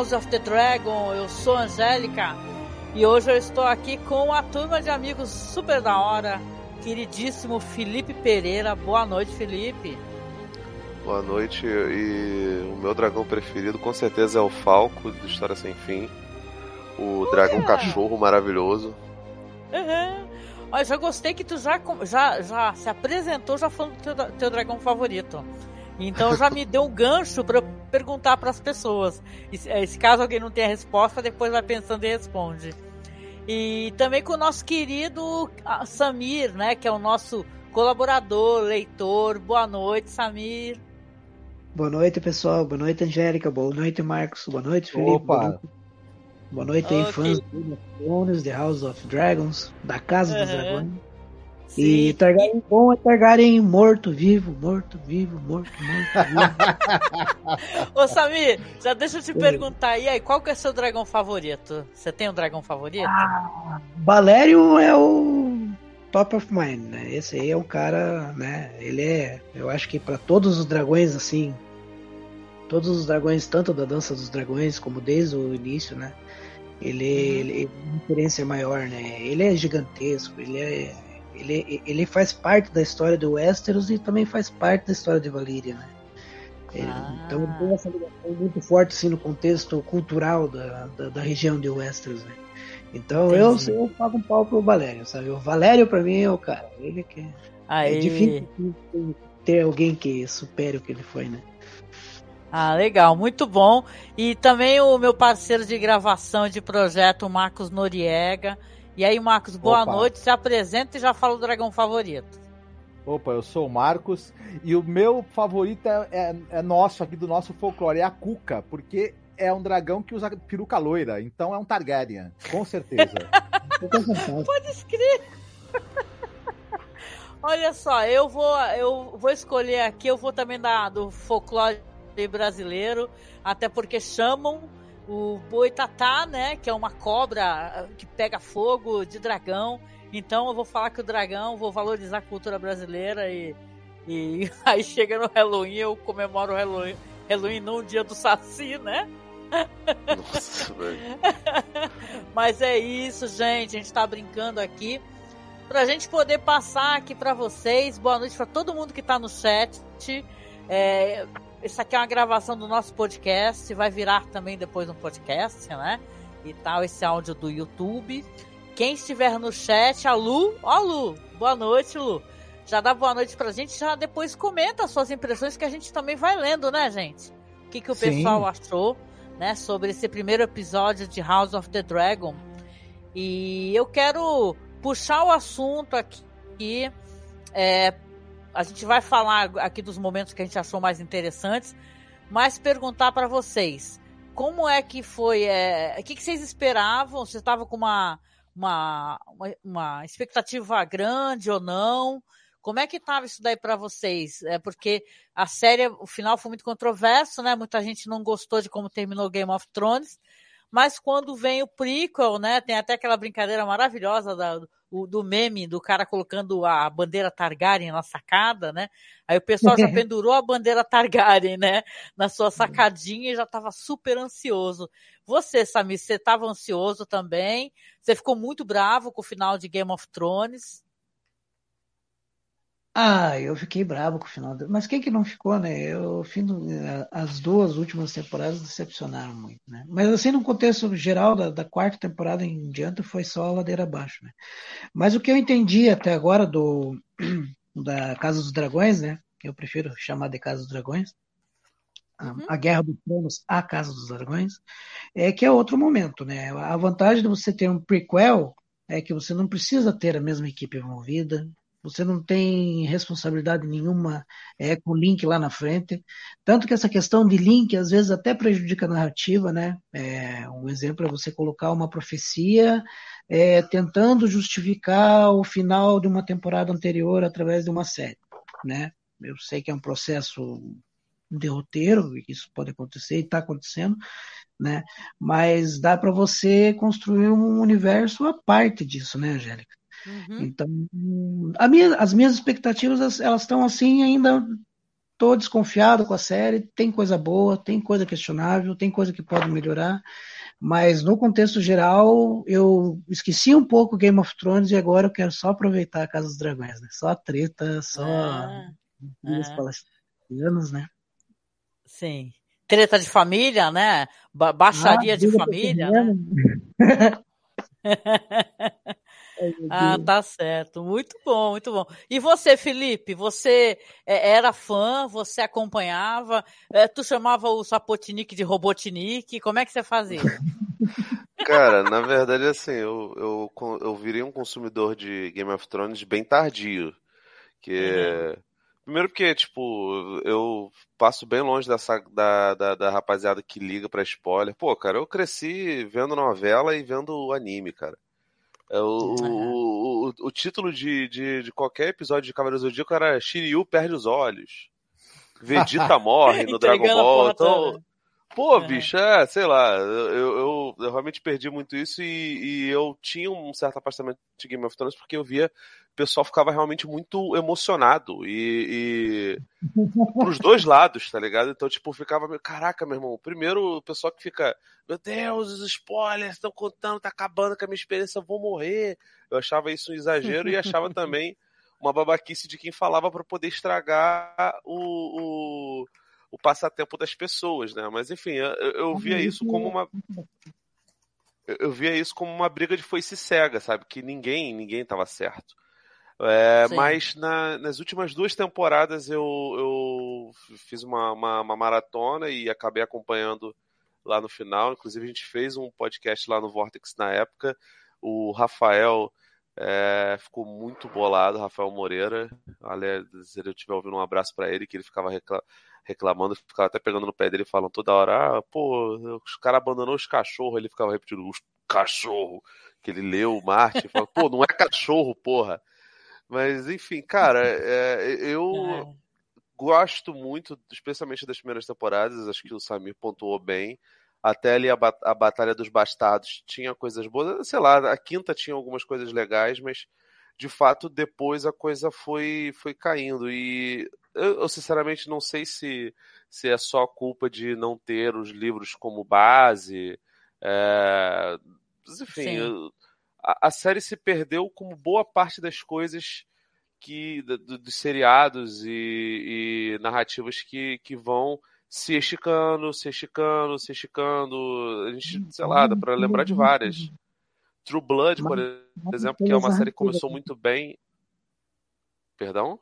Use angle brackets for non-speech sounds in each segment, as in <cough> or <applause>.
House of the Dragon. Eu sou Angélica e hoje eu estou aqui com a turma de amigos super da hora, queridíssimo Felipe Pereira. Boa noite, Felipe. Boa noite. E o meu dragão preferido com certeza é o Falco de História Sem Fim. O dragão cachorro maravilhoso. Uhum. Olha, já gostei que tu já, já, já se apresentou já falando do teu, teu dragão favorito. Então já me deu um gancho para perguntar para as pessoas. E, é, se caso alguém não tenha resposta, depois vai pensando e responde. E também com o nosso querido Samir, né, que é o nosso colaborador, leitor. Boa noite, Samir. Boa noite, pessoal. Boa noite, Angélica. Boa noite, Marcos. Boa noite, Felipe. Opa. Boa noite, Boa noite okay. aí, fãs do Thrones, The House of Dragons, da Casa uhum. dos Dragões. Sim. E Targaryen bom é Targaryen morto, vivo, morto, vivo, morto, morto, vivo. <laughs> Ô Samir, já deixa eu te perguntar, e aí, qual que é o seu dragão favorito? Você tem um dragão favorito? Ah, Valério é o top of mind, né? Esse aí é um cara, né? Ele é, eu acho que para todos os dragões, assim, todos os dragões, tanto da Dança dos Dragões como desde o início, né? Ele, uhum. ele é uma referência maior, né? Ele é gigantesco, ele é ele, ele faz parte da história do Westeros e também faz parte da história de Valyria, né? ah. Então ele tem essa ligação muito forte assim, no contexto cultural da, da, da região de Westeros, né? Então eu, eu pago um pau pro Valério, sabe? O Valério pra mim é o cara. Ele que é, é difícil ter alguém que supere o que ele foi, né? Ah, legal, muito bom. E também o meu parceiro de gravação de projeto, Marcos Noriega. E aí, Marcos, boa Opa. noite. Se apresenta e já fala o dragão favorito. Opa, eu sou o Marcos e o meu favorito é, é, é, nosso, aqui do nosso folclore, é a Cuca, porque é um dragão que usa peruca loira, então é um Targaryen, com certeza. <laughs> Pode escrever. Olha só, eu vou, eu vou escolher aqui, eu vou também dar do folclore brasileiro, até porque chamam o boitatá, né, que é uma cobra que pega fogo de dragão. Então eu vou falar que o dragão, vou valorizar a cultura brasileira e, e <laughs> aí chega no Halloween, eu comemoro o Halloween, Halloween no dia do Saci, né? Nossa, <laughs> Mas é isso, gente. A gente tá brincando aqui. Pra gente poder passar aqui para vocês. Boa noite para todo mundo que tá no chat. É, isso aqui é uma gravação do nosso podcast, vai virar também depois um podcast, né? E tal, esse áudio do YouTube. Quem estiver no chat, a Lu, ó Lu, boa noite, Lu. Já dá boa noite pra gente, já depois comenta as suas impressões que a gente também vai lendo, né, gente? O que, que o Sim. pessoal achou, né, sobre esse primeiro episódio de House of the Dragon. E eu quero puxar o assunto aqui é, a gente vai falar aqui dos momentos que a gente achou mais interessantes, mas perguntar para vocês como é que foi, é, o que, que vocês esperavam? Vocês estavam com uma, uma, uma, uma, expectativa grande ou não? Como é que estava isso daí para vocês? É porque a série, o final foi muito controverso, né? Muita gente não gostou de como terminou Game of Thrones, mas quando vem o prequel, né? Tem até aquela brincadeira maravilhosa da, o, do meme do cara colocando a bandeira Targaryen na sacada, né? Aí o pessoal já <laughs> pendurou a bandeira Targaryen, né? Na sua sacadinha e já estava super ansioso. Você, Samir, você estava ansioso também? Você ficou muito bravo com o final de Game of Thrones? Ah, eu fiquei bravo com o final. Mas quem que não ficou, né? Eu, fim do... Eh, as duas últimas temporadas decepcionaram muito, né? Mas assim, no contexto geral da, da, quarta temporada em diante, foi só a ladeira abaixo, né? Mas o que eu entendi até agora do <clears throat> da Casa dos Dragões, né? Eu prefiro chamar de Casa dos Dragões, uhum. a Guerra dos Tronos, a Casa dos Dragões, é que é outro momento, né? A vantagem de você ter um prequel é que você não precisa ter a mesma equipe envolvida, você não tem responsabilidade nenhuma é, com link lá na frente. Tanto que essa questão de link às vezes até prejudica a narrativa, né? É, um exemplo é você colocar uma profecia é, tentando justificar o final de uma temporada anterior através de uma série, né? Eu sei que é um processo de roteiro, isso pode acontecer e está acontecendo, né? Mas dá para você construir um universo à parte disso, né, Angélica? Uhum. Então, minha, as minhas expectativas elas estão assim ainda tô desconfiado com a série, tem coisa boa, tem coisa questionável, tem coisa que pode melhorar, mas no contexto geral, eu esqueci um pouco Game of Thrones e agora eu quero só aproveitar a Casa dos Dragões, né? Só treta, só ah, ah. né? Sim. Treta de família, né? Ba baixaria ah, de família, né? <laughs> <laughs> ah, tá certo. Muito bom, muito bom. E você, Felipe, você é, era fã, você acompanhava, é, tu chamava o Sapotnik de Robotnik, como é que você fazia? <laughs> Cara, na verdade, assim, eu, eu, eu virei um consumidor de Game of Thrones bem tardio. Que uhum. Primeiro porque, tipo, eu passo bem longe dessa, da, da, da rapaziada que liga pra spoiler. Pô, cara, eu cresci vendo novela e vendo anime, cara. É, <laughs> o, o, o, o, título de, de, de, qualquer episódio de Cavaleiros do Zodíaco era Shiryu perde os olhos. Vegeta <laughs> morre no Dragon Ball. Então, pô, é. bicho, é, sei lá, eu, eu, eu, realmente perdi muito isso e, e, eu tinha um certo afastamento de Game of Thrones porque eu via o pessoal ficava realmente muito emocionado e, e <laughs> pros dois lados, tá ligado? Então, tipo, ficava meio, caraca, meu irmão, primeiro o pessoal que fica, meu Deus, os spoilers estão contando, tá acabando com a minha experiência, eu vou morrer. Eu achava isso um exagero e achava também uma babaquice de quem falava para poder estragar o, o, o, passatempo das pessoas, né? Mas enfim, eu, eu via isso como uma eu via isso como uma briga de foice cega, sabe? Que ninguém, ninguém tava certo. É, mas na, nas últimas duas temporadas eu, eu fiz uma, uma, uma, maratona e acabei acompanhando lá no final. Inclusive, a gente fez um podcast lá no Vortex na época. O Rafael é, ficou muito bolado, Rafael Moreira. Aliás, se eu estiver ouvindo um abraço para ele, que ele ficava reclamando, ficava até pegando no pé dele, falando toda hora: ah, pô, os caras abandonou os cachorros. Ele ficava repetindo: os cachorro. Que ele leu o Marte, falou: pô, não é cachorro, porra. Mas, enfim, cara, é, eu <laughs> é. gosto muito, especialmente das primeiras temporadas, acho que o Samir pontuou bem. Até ali a, a Batalha dos Bastardos tinha coisas boas, sei lá, a quinta tinha algumas coisas legais, mas de fato depois a coisa foi, foi caindo. E eu, eu sinceramente não sei se, se é só culpa de não ter os livros como base. É, enfim, eu, a, a, série se perdeu como boa parte das coisas que do, dos seriados e, e, narrativas que, que vão se esticando, se esticando, se esticando. A gente, sei lá, dá pra lembrar de várias. True Blood, por exemplo, que é uma série que começou muito bem. Perdão?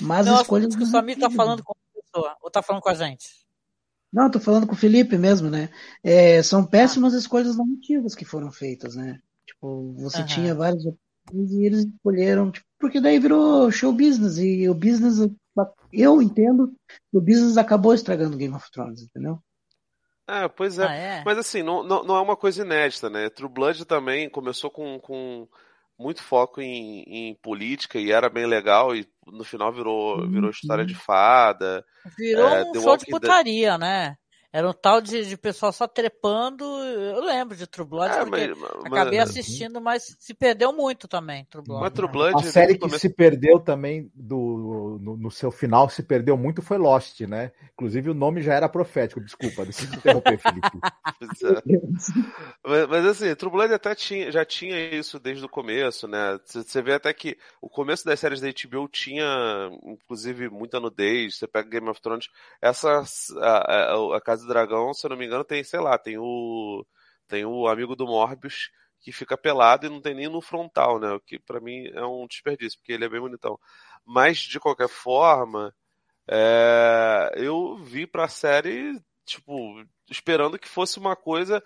Mas Não, as que o Samir tá falando com a pessoa, ou tá falando com a gente? Não, tô falando com o Felipe mesmo, né? É, são péssimas ah. escolhas narrativas que foram feitas, né? Tipo, você uhum. tinha vários e eles escolheram, tipo, porque daí virou show business, e o business, eu entendo que o business acabou estragando Game of Thrones, entendeu? É, pois é. Ah, é? Mas assim, não, não, não, é uma coisa inédita, né? True Blood também começou com, com muito foco em, em política e era bem legal, e no final virou, virou história de fada. Virou é, um show de putaria, né? Era um tal de, de pessoal só trepando. Eu lembro de True Blood, é, porque mas, mas, acabei assistindo, mas se perdeu muito também, True Blood. Mas True Blood a série que se perdeu também do, no, no, seu final, se perdeu muito foi Lost, né? Inclusive o nome já era profético. Desculpa, deixa eu interromper, <laughs> Felipe. mas, mas, assim, True Blood até tinha, já tinha isso desde o começo, né? Você vê até que o começo das séries da HBO tinha, inclusive, muita nudez. Você pega Game of Thrones, essa a, a, a Casa do Dragão, se eu não me engano, tem, sei lá, tem o. Tem o amigo do Morbius que fica pelado e não tem nem no frontal, né? O que para mim é um desperdício, porque ele é bem bonitão. Mas, de qualquer forma, é... eu vi pra série, tipo, esperando que fosse uma coisa.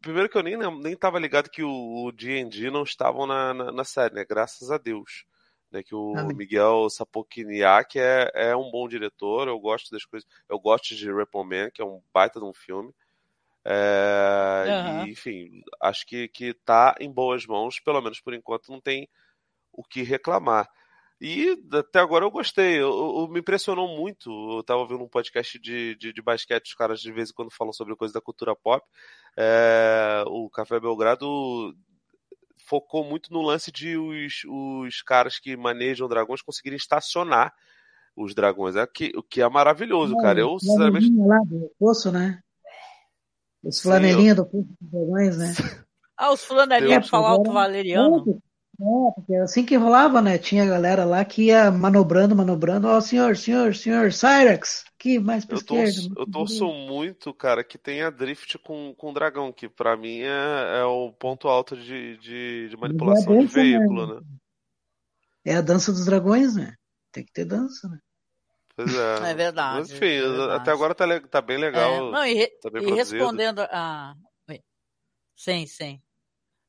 Primeiro que eu nem, nem tava ligado que o D&D não estavam na, na, na, série, né? Graças a Deus. Né, que o Amém. Miguel Sapokiniak é, é um bom diretor, eu gosto das coisas, eu gosto de Repo Man, que é um baita de um filme. É, uhum. e, enfim, acho que, que tá em boas mãos, pelo menos por enquanto não tem o que reclamar. E até agora eu gostei, eu, eu, me impressionou muito. Eu tava ouvindo um podcast de, de, de, basquete, os caras de vez em quando falam sobre coisa da cultura pop. É, o Café Belgrado focou muito no lance de os, os caras que manejam dragões conseguirem estacionar os dragões. É que, o que é maravilhoso, cara. Eu, sinceramente. lá do poço, né? Os flanelinha do poço dos dragões, né? Ah, os flanelinhas pra falar o valeriano. É, porque assim que rolava, né? Tinha galera lá que ia manobrando, manobrando. Ó, oh, senhor, senhor, senhor, Cyrex, aqui mais pra eu esquerda. Torço, eu torço muito, cara, que tenha drift com, com dragão, que pra mim é, é o ponto alto de, de, de manipulação é de veículo, né? É a dança dos dragões, né? Tem que ter dança, né? Pois é. É verdade. Mas, enfim, é verdade. até agora tá, tá bem legal. É, não, e, re, tá e respondendo a. Sim, sim.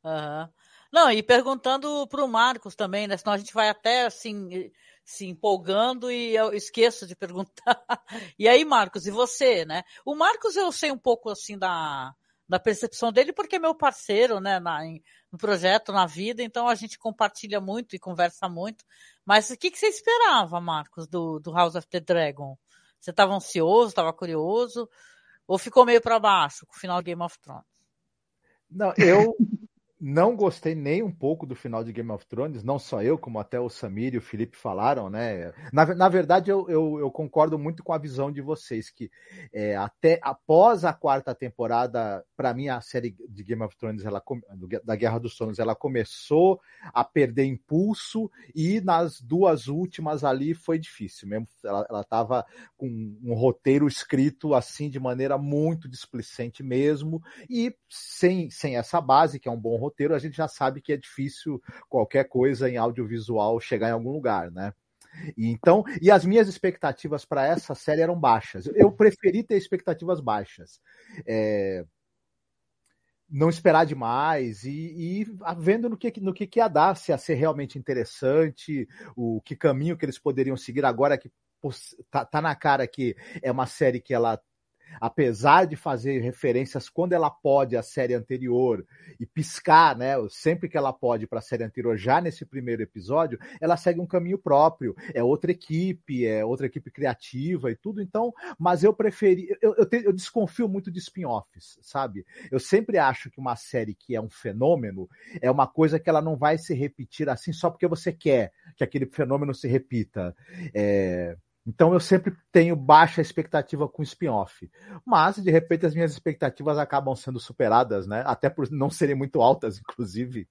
Uhum. Não, e perguntando para o Marcos também, né? Senão a gente vai até assim se empolgando e eu esqueço de perguntar. <laughs> E aí, Marcos, e você, né? O Marcos eu sei um pouco assim da, da percepção dele, porque é meu parceiro, né, na, em, no projeto, na vida, então a gente compartilha muito e conversa muito. Mas o que, que você esperava, Marcos, do, do House of the Dragon? Você estava ansioso, estava curioso? Ou ficou meio para baixo com o final de Game of Thrones? Não, eu não gostei nem um pouco do final de Game of Thrones, não só eu, como até o Samir e o Felipe falaram, né? Na, na verdade, eu, eu, eu, concordo muito com a visão de vocês, que é, até após a quarta temporada, para mim, a série de Game of Thrones, ela, da Guerra dos Tronos, ela começou a perder impulso e nas duas últimas ali foi difícil mesmo. Ela estava com um roteiro escrito assim de maneira muito displicente mesmo, e sem, sem essa base, que é um bom roteiro roteiro, a gente já sabe que é difícil qualquer coisa em audiovisual chegar em algum lugar, né? E então, e as minhas expectativas para essa série eram baixas. Eu preferi ter expectativas baixas. É, não esperar demais e, e vendo no que, no que, que ia dar, se ia ser realmente interessante, o que caminho que eles poderiam seguir agora que tá, tá na cara que é uma série que ela apesar de fazer referências quando ela pode à série anterior e piscar, né, sempre que ela pode para a série anterior, já nesse primeiro episódio, ela segue um caminho próprio. É outra equipe, é outra equipe criativa e tudo. Então, mas eu preferi, eu, eu, te, eu desconfio muito de spin-offs, sabe? Eu sempre acho que uma série que é um fenômeno é uma coisa que ela não vai se repetir assim só porque você quer que aquele fenômeno se repita. É então eu sempre tenho baixa expectativa com spin-off. Mas, de repente, as minhas expectativas acabam sendo superadas, né? Até por não serem muito altas, inclusive.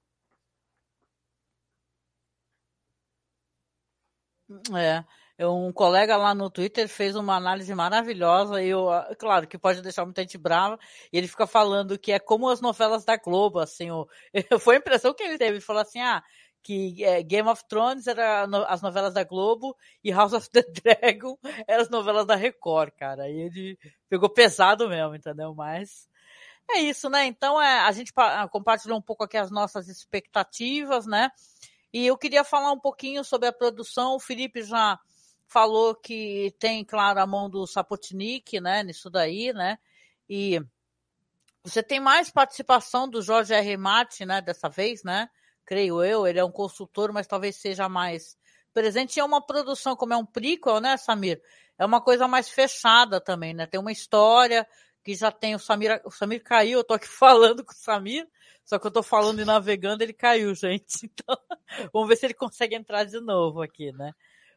É. Um colega lá no Twitter fez uma análise maravilhosa, e eu, claro, que pode deixar muita gente brava, e ele fica falando que é como as novelas da Globo, assim, o, <laughs> foi a impressão que ele teve, ele falou assim, ah, que é, Game of Thrones era no, as novelas da Globo e House of the <laughs> Dragon eram as novelas da Record, cara. Aí ele pegou pesado mesmo, entendeu? Mas é isso, né? Então é, a gente compartilhou um pouco aqui as nossas expectativas, né? E eu queria falar um pouquinho sobre a produção. O Felipe já falou que tem, claro, a mão do Sapotnik, né? Nisso daí, né? E você tem mais participação do Jorge R. Martin, né? Dessa vez, né? Creio eu, ele é um consultor, mas talvez seja mais presente. é uma produção, como é um prequel, né, Samir? É uma coisa mais fechada também, né? Tem uma história que já tem o Samir. O Samir caiu, eu tô aqui <laughs> falando com o Samir, só que eu tô falando e navegando, ele caiu, gente. <laughs> Então, vamos ver se ele consegue entrar de novo aqui, né?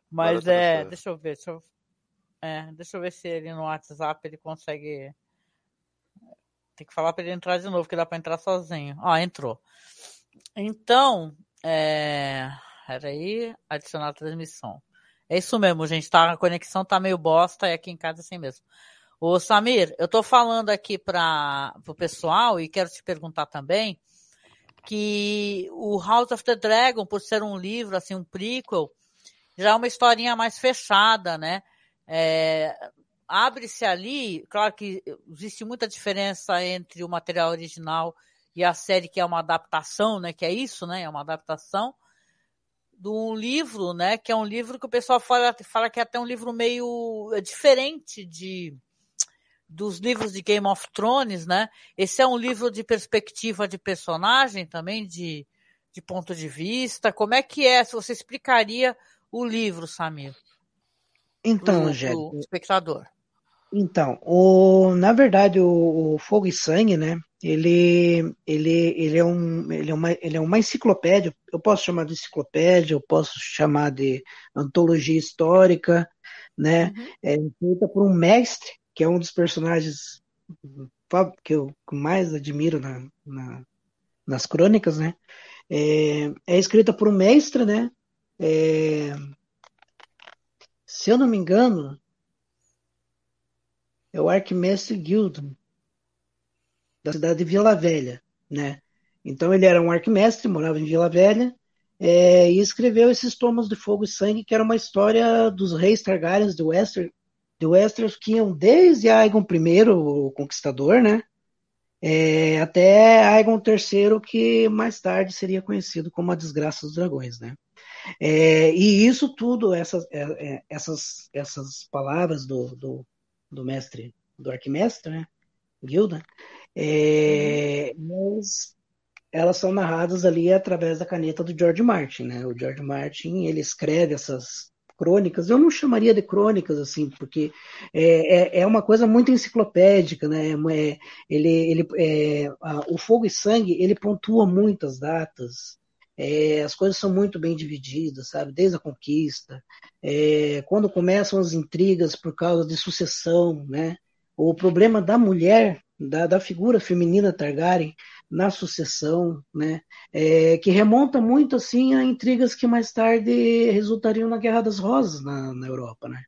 Mas é, deixa eu ver, deixa eu, é, deixa eu ver se ele no WhatsApp ele consegue. Tem que falar para ele entrar de novo, que dá para entrar sozinho. Ah, entrou. Então, é... aí, adicionar a transmissão. É isso mesmo, gente. Tá, a conexão tá meio bosta e aqui em casa é assim mesmo. Ô, Samir, eu tô falando aqui para o pessoal e quero te perguntar também que o House of the Dragon, por ser um livro, assim, um prequel, já é uma historinha mais fechada, né? É, Abre-se ali, claro que existe muita diferença entre o material original e a série que é uma adaptação, né? Que é isso, né? É uma adaptação de um livro, né? Que é um livro que o pessoal fala, fala que é até um livro meio é diferente de dos livros de Game of Thrones, né? Esse é um livro de perspectiva de personagem também, de, de ponto de vista. Como é que é? Se você explicaria o livro, Samir? Então, Gélio. espectador. Então, o, na verdade, o, o Fogo e Sangue, né? Ele, ele, ele, é um, ele, é uma, ele é uma enciclopédia, eu posso chamar de enciclopédia, eu posso chamar de antologia histórica, né? Uhum. É feita por um mestre, que é um dos personagens que eu mais admiro na, na nas crônicas, né? É, é, escrita por um mestre, né? É, se eu não me engano, é o Arquimestre Gildon, da cidade de Vila Velha, né? Então ele era um arquimestre, morava em Vila Velha, é, e escreveu esses Tomos de Fogo e Sangue, que era uma história dos reis Targaryens de Wester, de Westeros, que iam desde Aegon I, o Conquistador, né? É, até Aegon III, que mais tarde seria conhecido como a Desgraça dos Dragões, né? É, e isso tudo, essas, é, é essas, essas palavras do, do, do mestre, do arquimestre, né? Guilda, é, mas elas são narradas ali através da caneta do George Martin, né? O George Martin ele escreve essas crônicas. Eu não chamaria de crônicas assim, porque é, é, é uma coisa muito enciclopédica, né? É, ele, ele, é, a, o Fogo e Sangue ele pontua muitas datas. É, as coisas são muito bem divididas, sabe? Desde a conquista, é, quando começam as intrigas por causa de sucessão, né? O problema da mulher da, da figura feminina Targaryen na sucessão, né, é, que remonta muito assim a intrigas que mais tarde resultariam na Guerra das Rosas na, na Europa, né?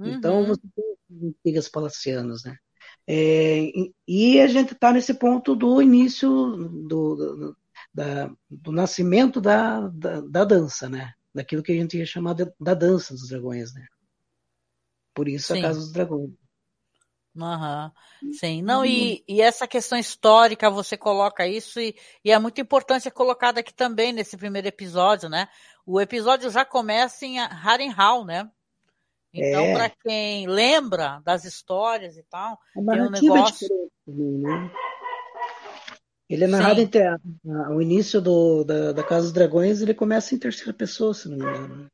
Então, uhum. Então você tem intrigas palacianas, né? É, e a gente está nesse ponto do início do, do, da, do nascimento da, da, da, dança, né? Daquilo que a gente ia chamar de, da dança dos dragões, né? Por isso Sim. a Casa dos Dragões. Uhum. Sim, não, e, uhum. e essa questão histórica, você coloca isso, e, e é muito importante é colocado aqui também nesse primeiro episódio, né? O episódio já começa em Harrenhal, né? Então, é. para quem lembra das histórias e tal, tem um é negócio. É né? Ele é narrado Sim. entre a, a, o início do, da, da Casa dos Dragões, ele começa em terceira pessoa, se não me engano.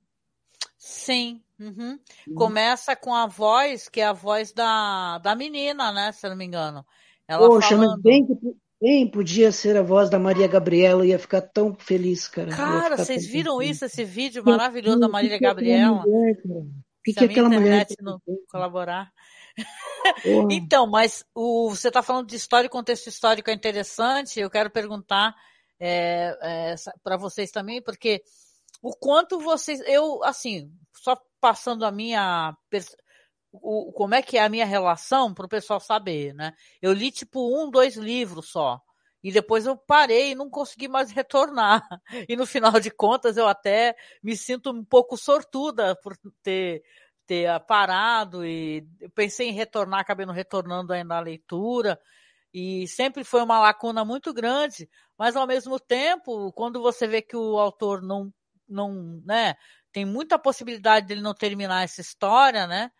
Sim, Uhum. Uhum. Começa com a voz, que é a voz da, da menina, né? Se eu não me engano. Ela Poxa, falando... mas bem, bem podia ser a voz da Maria Gabriela, ia ficar tão feliz, cara. Cara, vocês viram feliz. isso, esse vídeo maravilhoso da Maria Gabriela? O que, que aquela mulher não colaborar. então, mas o, você está falando de história e contexto histórico é interessante. Eu quero perguntar é, é, para vocês também, porque o quanto vocês, eu assim, só passando a minha o, como é que é a minha relação para o pessoal saber, né? Eu li tipo um, dois livros só. E depois eu parei e não consegui mais <laughs> retornar. E no final de contas eu até me sinto um pouco sortuda por ter, ter parado e pensei em retornar, acabei não retornando ainda a leitura. E sempre foi uma lacuna muito grande, mas ao mesmo tempo, quando você vê que o autor não, não, né, tem muita possibilidade dele não terminar essa história, né?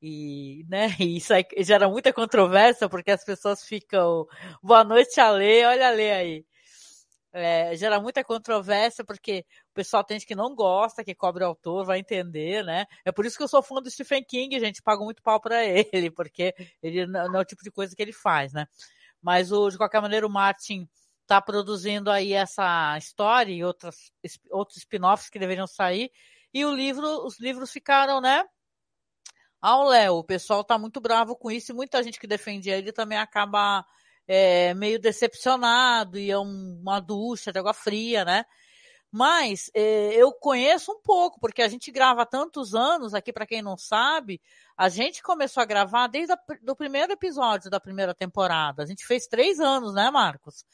E, né, <laughs> e isso aí gera muita controvérsia, porque as pessoas ficam, boa noite, Ale, olha a Lê aí. É, gera muita controvérsia, porque o pessoal tem gente que não gosta, que cobre o autor, vai entender, né? É por isso que eu sou fã do Stephen King, gente, pago muito pau para <laughs> ele, porque ele não é o tipo de coisa que ele faz, né? Mas o, de qualquer maneira, o Martin está produzindo aí essa história e outras, outros spin-offs que deveriam sair. E o livro, os livros ficaram, né? Ao Léo. O pessoal está muito bravo com isso e muita gente que defendia ele também acaba é, meio decepcionado e é um, uma ducha de água fria, né? Mas é, eu conheço um pouco, porque a gente grava há tantos anos aqui, para quem não sabe, a gente começou a gravar desde o primeiro episódio da primeira temporada. A gente fez três anos, né, Marcos?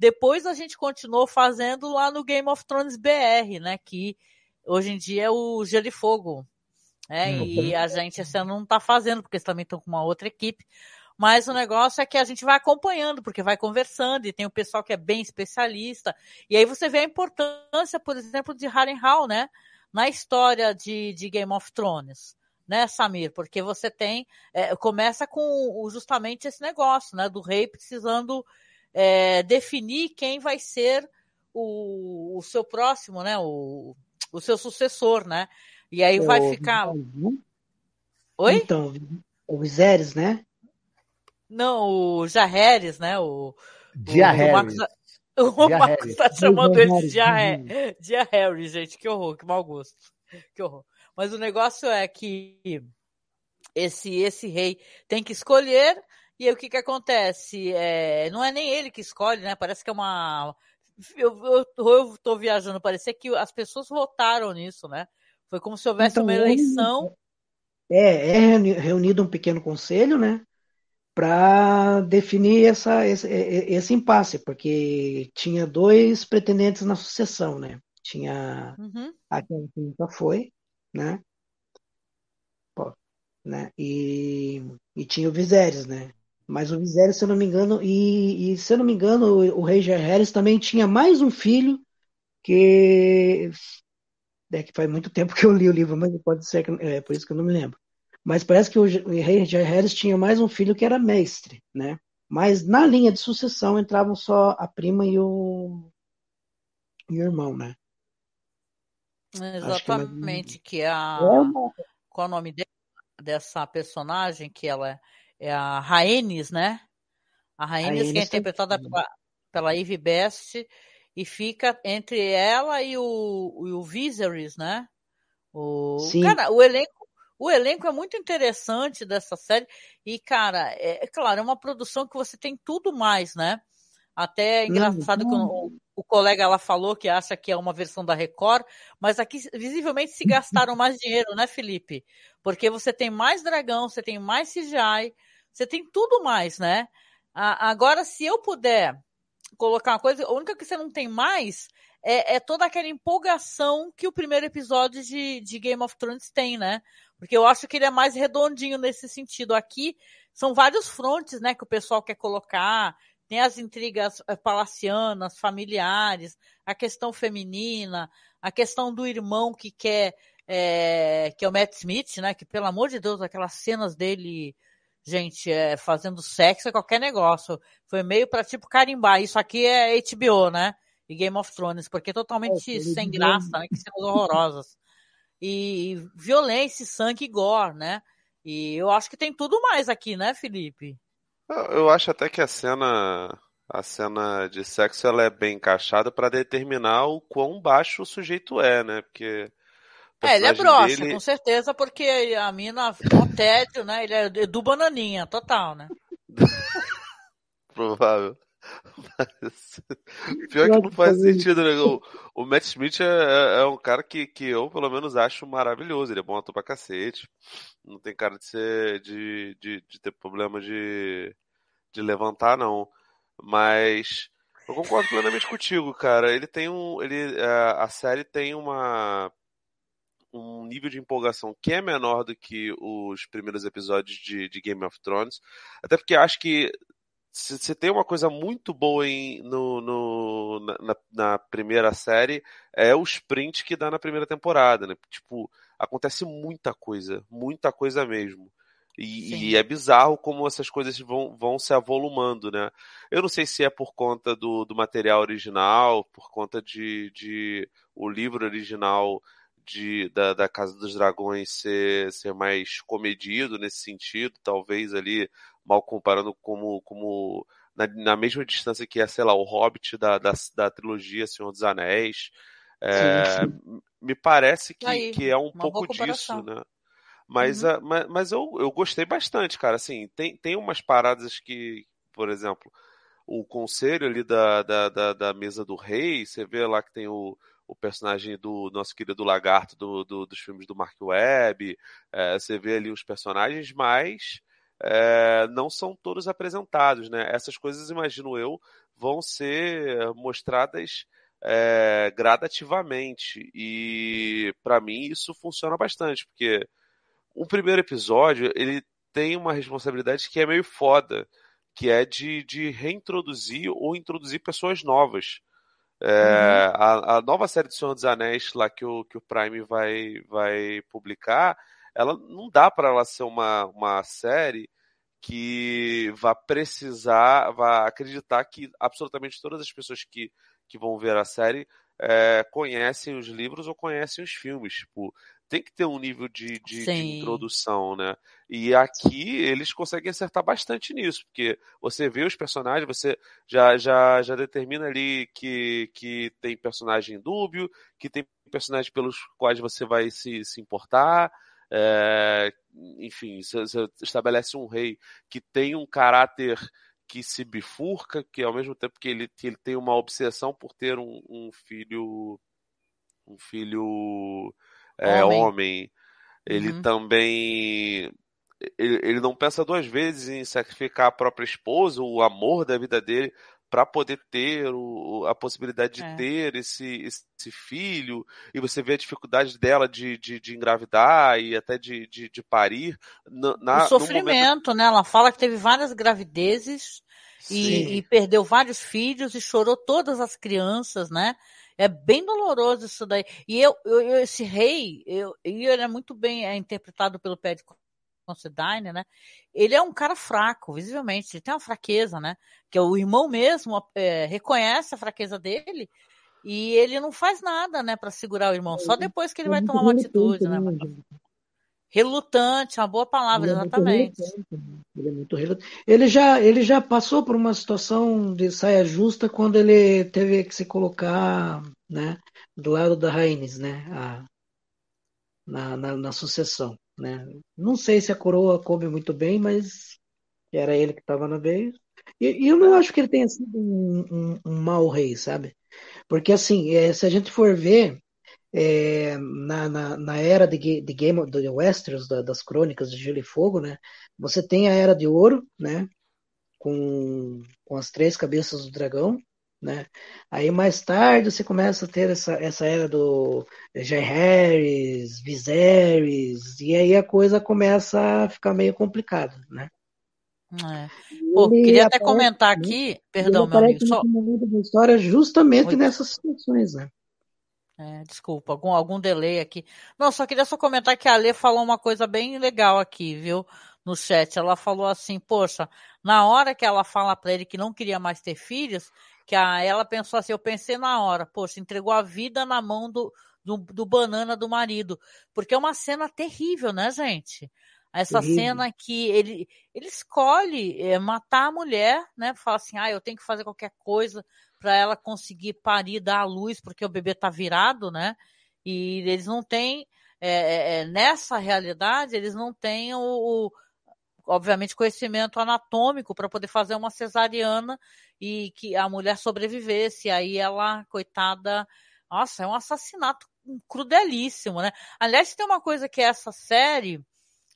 Depois a gente continuou fazendo lá no Game of Thrones BR, né? Que hoje em dia é o Gelo de Fogo. Né? Hum. E a gente esse ano não está fazendo, porque eles também estão com uma outra equipe. Mas o negócio é que a gente vai acompanhando, porque vai conversando, e tem o pessoal que é bem especialista. E aí você vê a importância, por exemplo, de Harrenhal, né? Na história de, de Game of Thrones né, Samir? Porque você tem, é, começa com justamente esse negócio, né, do rei precisando é, definir quem vai ser o, o, seu próximo, né? O, o seu sucessor, né? E aí vai o, ficar. Oi? Então, o Viserys, né? Não, o Jaehaerys, né? O, Dia Harris. O Marcos <laughs> tá chamando ele de Dia, Dia Harris, gente. Que horror, que mau gosto. Que horror. Mas o negócio é que esse, esse rei tem que escolher, e aí o que que acontece? É, não é nem ele que escolhe, né? Parece que é uma. Eu, eu, eu tô viajando, parecia que as pessoas votaram nisso, né? Foi como se houvesse então, uma eleição. É, é reunido um pequeno conselho, né? para definir essa, esse, esse, impasse, porque tinha dois pretendentes na sucessão, né? Tinha uhum. aquele que nunca foi, né? Pô, né? E, e tinha o Viserys, né? Mas o Viserys, se eu não me engano, e, e se eu não me engano, o, o rei Jaehaerys também tinha mais um filho que é que faz muito tempo que eu li o livro, mas pode ser que, é por isso que eu não me lembro. Mas parece que o rei Jaehaerys tinha mais um filho que era mestre, né? Mas na linha de sucessão entravam só a prima e o, e o irmão, né? Exatamente, que, que é a. É Qual é o nome de... dessa personagem? Que ela é, a Rhaenys, né? A Rhaenys, que é interpretada pela, pela Ivy Best, e fica entre ela e o, e o Viserys, né? O, Sim. Cara, o elenco o elenco é muito interessante dessa série e, cara, é, é claro, é uma produção que você tem tudo mais, né? Até é engraçado uhum. que o, o, colega lá falou que acha que é uma versão da Record, mas aqui visivelmente se gastaram mais dinheiro, né, Felipe? Porque você tem mais dragão, você tem mais CGI, você tem tudo mais, né? agora, se eu puder colocar uma coisa, a única que você não tem mais é, é toda aquela empolgação que o primeiro episódio de, de Game of Thrones tem, né? Porque eu acho que ele é mais redondinho nesse sentido. Aqui são vários frontes, né, que o pessoal quer colocar. Tem as intrigas eh, palacianas, familiares, a questão feminina, a questão do irmão que quer, é, que é o Matt Smith, né, que pelo amor de Deus, aquelas cenas dele, gente, é, fazendo sexo é qualquer negócio. Foi meio para tipo carimbar. Isso aqui é HBO, né? E Game of Thrones, porque é totalmente é, sem graça, né? Que cenas horrorosas e violência, sangue e gore, né? E eu acho que tem tudo mais aqui, né, Felipe? Eu acho até que a cena a cena de sexo ela é bem encaixada para determinar o quão baixo o sujeito é, né? Porque é, ele é broxa, dele... com certeza, porque a mina com tédio, né? Ele é do bananinha, total, né? <laughs> Provável. Mas, pior que não faz sentido, né? O, o Matt Smith é, é, é, um cara que, que eu, pelo menos, acho maravilhoso. Ele é bom ator pra cacete. Não tem cara de ser. de, de, de ter problema de, de levantar, não. Mas. Eu concordo plenamente contigo, cara. Ele tem um. Ele, é, a série tem uma. Um nível de empolgação que é menor do que os primeiros episódios de, de Game of Thrones. Até porque acho que você tem uma coisa muito boa em, no, no na, na, primeira série, é o sprint que dá na primeira temporada, né? Tipo, acontece muita coisa, muita coisa mesmo. E, e, é bizarro como essas coisas vão, vão se avolumando, né? Eu não sei se é por conta do, do material original, por conta de, de o livro original de, da, da Casa dos Dragões ser, ser mais comedido nesse sentido, talvez ali mal comparando como, como na, na, mesma distância que é, sei lá, o Hobbit da, da, da trilogia Senhor dos Anéis. É, sim, sim. Me parece que, Aí, que é um pouco disso, né? Mas, uhum. mas, mas eu, eu gostei bastante, cara. Assim, tem, tem umas paradas que, por exemplo, o conselho ali da, da, da, da mesa do rei, você vê lá que tem o, o personagem do nosso querido lagarto do, do, dos filmes do Mark Webb, é, você vê ali os personagens, mas é, não são todos apresentados, né? Essas coisas, imagino eu, vão ser mostradas é, gradativamente e para mim isso funciona bastante, porque o primeiro episódio ele tem uma responsabilidade que é meio foda, que é de, de reintroduzir ou introduzir pessoas novas. É, uhum. a, a, nova série de Senhor dos Anéis lá que o, que o Prime vai, vai publicar, ela não dá para ela ser uma, uma série que vá precisar, vá acreditar que absolutamente todas as pessoas que, que vão ver a série é, conhecem os livros ou conhecem os filmes. Tipo, tem que ter um nível de, de, de, introdução, né? E aqui eles conseguem acertar bastante nisso, porque você vê os personagens, você já, já, já determina ali que, que tem personagem dúbio, que tem personagens pelos quais você vai se, se importar. É, enfim, você, estabelece um rei que tem um caráter que se bifurca, que ao mesmo tempo que ele, que ele tem uma obsessão por ter um, um filho um filho é, homem. homem. Ele uhum. também. Ele, ele não pensa duas vezes em sacrificar a própria esposa, o amor da vida dele, para poder ter o, a possibilidade de é. ter esse, esse filho, e você vê a dificuldade dela de, de, de engravidar e até de, de, de parir. Na, o sofrimento, momento... né? Ela fala que teve várias gravidezes e, e, perdeu vários filhos e chorou todas as crianças, né? É bem doloroso isso daí. E eu, eu esse rei, eu, e ele é muito bem é interpretado pelo Paddy Considine, né? Ele é um cara fraco, visivelmente. Ele tem uma fraqueza, né? Que o irmão mesmo é, reconhece a fraqueza dele e ele não faz nada, né, para segurar o irmão. Só depois que ele vai tomar uma atitude, né? Né relutante, uma boa palavra, ele é exatamente. ele é muito relutante. Ele já, ele já passou por uma situação de saia justa quando ele teve que se colocar, né, do lado da Raines, né, a, na, na, na, sucessão, né. Não sei se a coroa coube muito bem, mas era ele que estava na vez. E, e, eu não acho que ele tenha sido um, um, um mau rei, sabe? Porque assim, é, se a gente for ver, é, na, na, na, era de, de Game of the Westeros, da, das crônicas de Gelo e Fogo, né? Você tem a Era de Ouro, né? Com, com as três cabeças do dragão, né? Aí mais tarde você começa a ter essa, essa era do Jaehaerys, Viserys, e aí a coisa começa a ficar meio complicada, né? É. Pô, queria até comentar né? aqui, perdão, meu amigo. Só... da história justamente Muito... nessas situações, né? É, desculpa, algum, algum delay aqui. Não, só queria só comentar que a Lê falou uma coisa bem legal aqui, viu? No chat. Ela falou assim, poxa, na hora que ela fala para ele que não queria mais ter filhos, que a, ela pensou assim, eu pensei na hora, poxa, entregou a vida na mão do, do, do banana do marido. Porque é uma cena terrível, né, gente? Essa cena que ele, ele escolhe é, matar a mulher, né? Fala assim, ah, eu tenho que fazer qualquer coisa para ela conseguir parir, dar a luz, porque o bebê está virado, né? E eles não têm, é, é, é, nessa realidade, eles não têm o, o obviamente, conhecimento anatômico para poder fazer uma cesariana e que a mulher sobrevivesse. Aí ela, coitada, nossa, é um assassinato crudelíssimo, né? Aliás, tem uma coisa que essa série,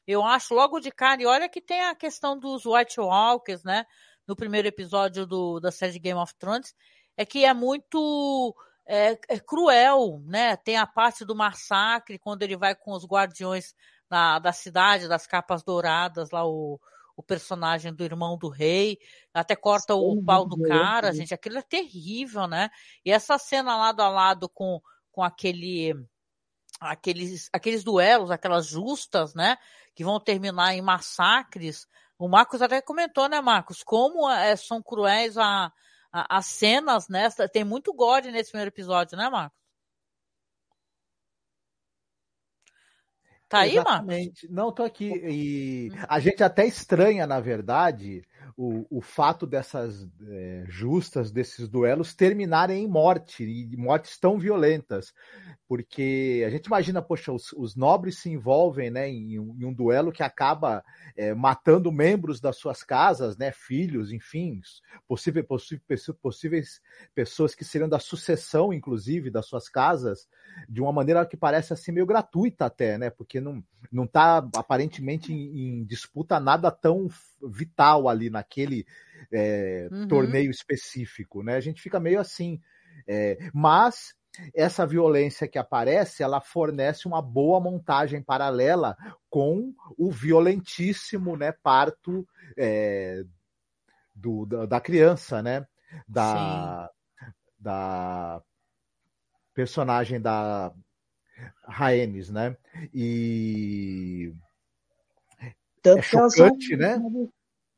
eu acho logo de cara, e olha que tem a questão dos White Walkers, né? no primeiro episódio do, da série Game of Thrones, é que é muito é, é, cruel, né? Tem a parte do massacre, quando ele vai com os guardiões na, da cidade, das capas douradas, lá o, o personagem do irmão do rei, até corta o, pau do cara, gente, aquilo é terrível, né? E essa cena lado a lado com, com aquele aqueles, aqueles duelos, aquelas justas, né? Que vão terminar em massacres, o Marcos até comentou, né, Marcos, como é, são cruéis a, as cenas, né? Tem muito gore nesse primeiro episódio, né, Marcos? Tá aí, Exatamente. Marcos? Não, tô aqui. E a gente até estranha, na verdade, o, o fato dessas é, justas, desses duelos, terminarem em morte, e mortes tão violentas. Porque a gente imagina, poxa, os, os nobres se envolvem né, em, um, em um duelo que acaba é, matando membros das suas casas, né, filhos, enfim, possíveis, possíveis, possíveis pessoas que seriam da sucessão, inclusive, das suas casas, de uma maneira que parece assim meio gratuita até, né? Porque não não está aparentemente em, em, disputa nada tão vital ali naquele é, uhum. torneio específico, né? A gente fica meio assim, é, mas essa violência que aparece, ela fornece uma boa montagem paralela com o violentíssimo, né, parto é, do, da, da, criança, né, da, da personagem da Raenes, né, e tanto é chocante, né?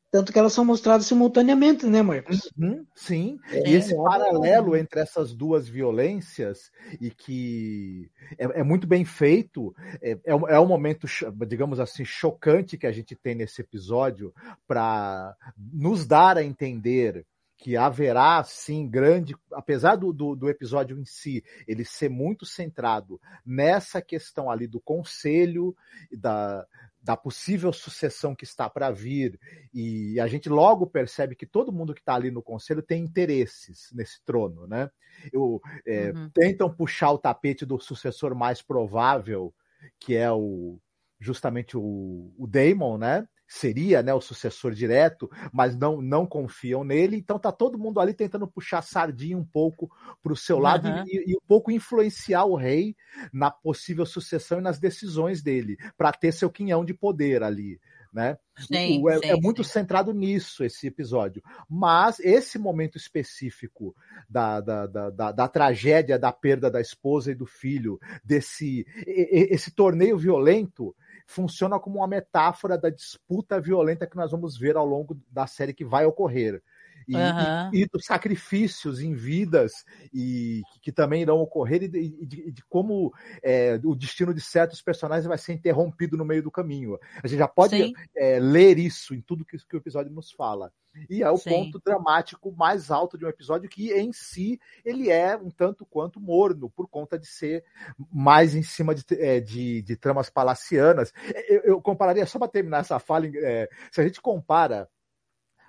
Tanto que elas são mostradas simultaneamente, né, Marcos? Uhum, sim. É, e esse é, paralelo é. entre essas duas violências e que é, é muito bem feito, é, é, é, um momento, digamos assim, chocante que a gente tem nesse episódio para nos dar a entender que haverá sim grande, apesar do, do, do, episódio em si ele ser muito centrado nessa questão ali do conselho da, da possível sucessão que está para vir, e a gente logo percebe que todo mundo que está ali no conselho tem interesses nesse trono, né? Eu, é, uhum. Tentam puxar o tapete do sucessor mais provável, que é o justamente o, o Daemon, né? Seria né, o sucessor direto, mas não, não confiam nele. Então tá todo mundo ali tentando puxar sardinha um pouco para o seu lado uhum. e, e, um pouco influenciar o rei na possível sucessão e nas decisões dele, para ter seu quinhão de poder ali. Né? Sim, o, é, sim, é, muito sim. centrado nisso esse episódio. Mas esse momento específico da, da, da, da, da tragédia da perda da esposa e do filho, desse esse torneio violento, funciona como uma metáfora da disputa violenta que nós vamos ver ao longo da série que vai ocorrer. E, uhum. e, e, dos sacrifícios em vidas e que, também irão ocorrer e de, de, de como é, o destino de certos personagens vai ser interrompido no meio do caminho. A gente já pode é, ler isso em tudo que, que, o episódio nos fala. E é o Sim. ponto dramático mais alto de um episódio que em si ele é um tanto quanto morno por conta de ser mais em cima de, é, de, de tramas palacianas. Eu, eu, compararia só para terminar essa fala, é, se a gente compara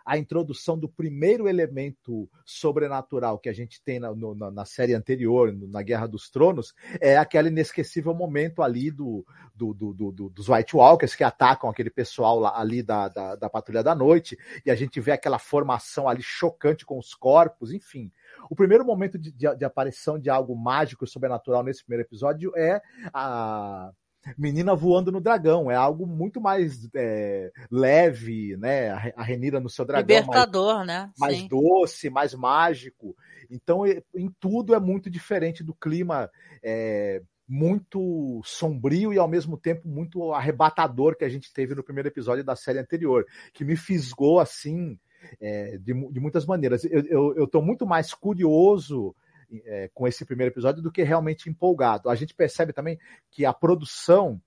a introdução do primeiro elemento sobrenatural que a gente tem na, no, na, série anterior, na Guerra dos Tronos, é aquele inesquecível momento ali do, do, do, do dos White Walkers que atacam aquele pessoal lá, ali da, da, da Patrulha da Noite, e a gente vê aquela formação ali chocante com os corpos, enfim. O primeiro momento de, de, de aparição de algo mágico e sobrenatural nesse primeiro episódio é a menina voando no dragão. É algo muito mais é, leve, né? A Renira no seu dragão. Libertador, mais, né? Mais Sim. doce, mais mágico. Então, em tudo é muito diferente do clima é, muito sombrio e ao mesmo tempo muito arrebatador que a gente teve no primeiro episódio da série anterior, que me fisgou assim é, de, de, muitas maneiras. Eu, eu, eu tô muito mais curioso é, com esse primeiro episódio do que realmente empolgado. A gente percebe também que a produção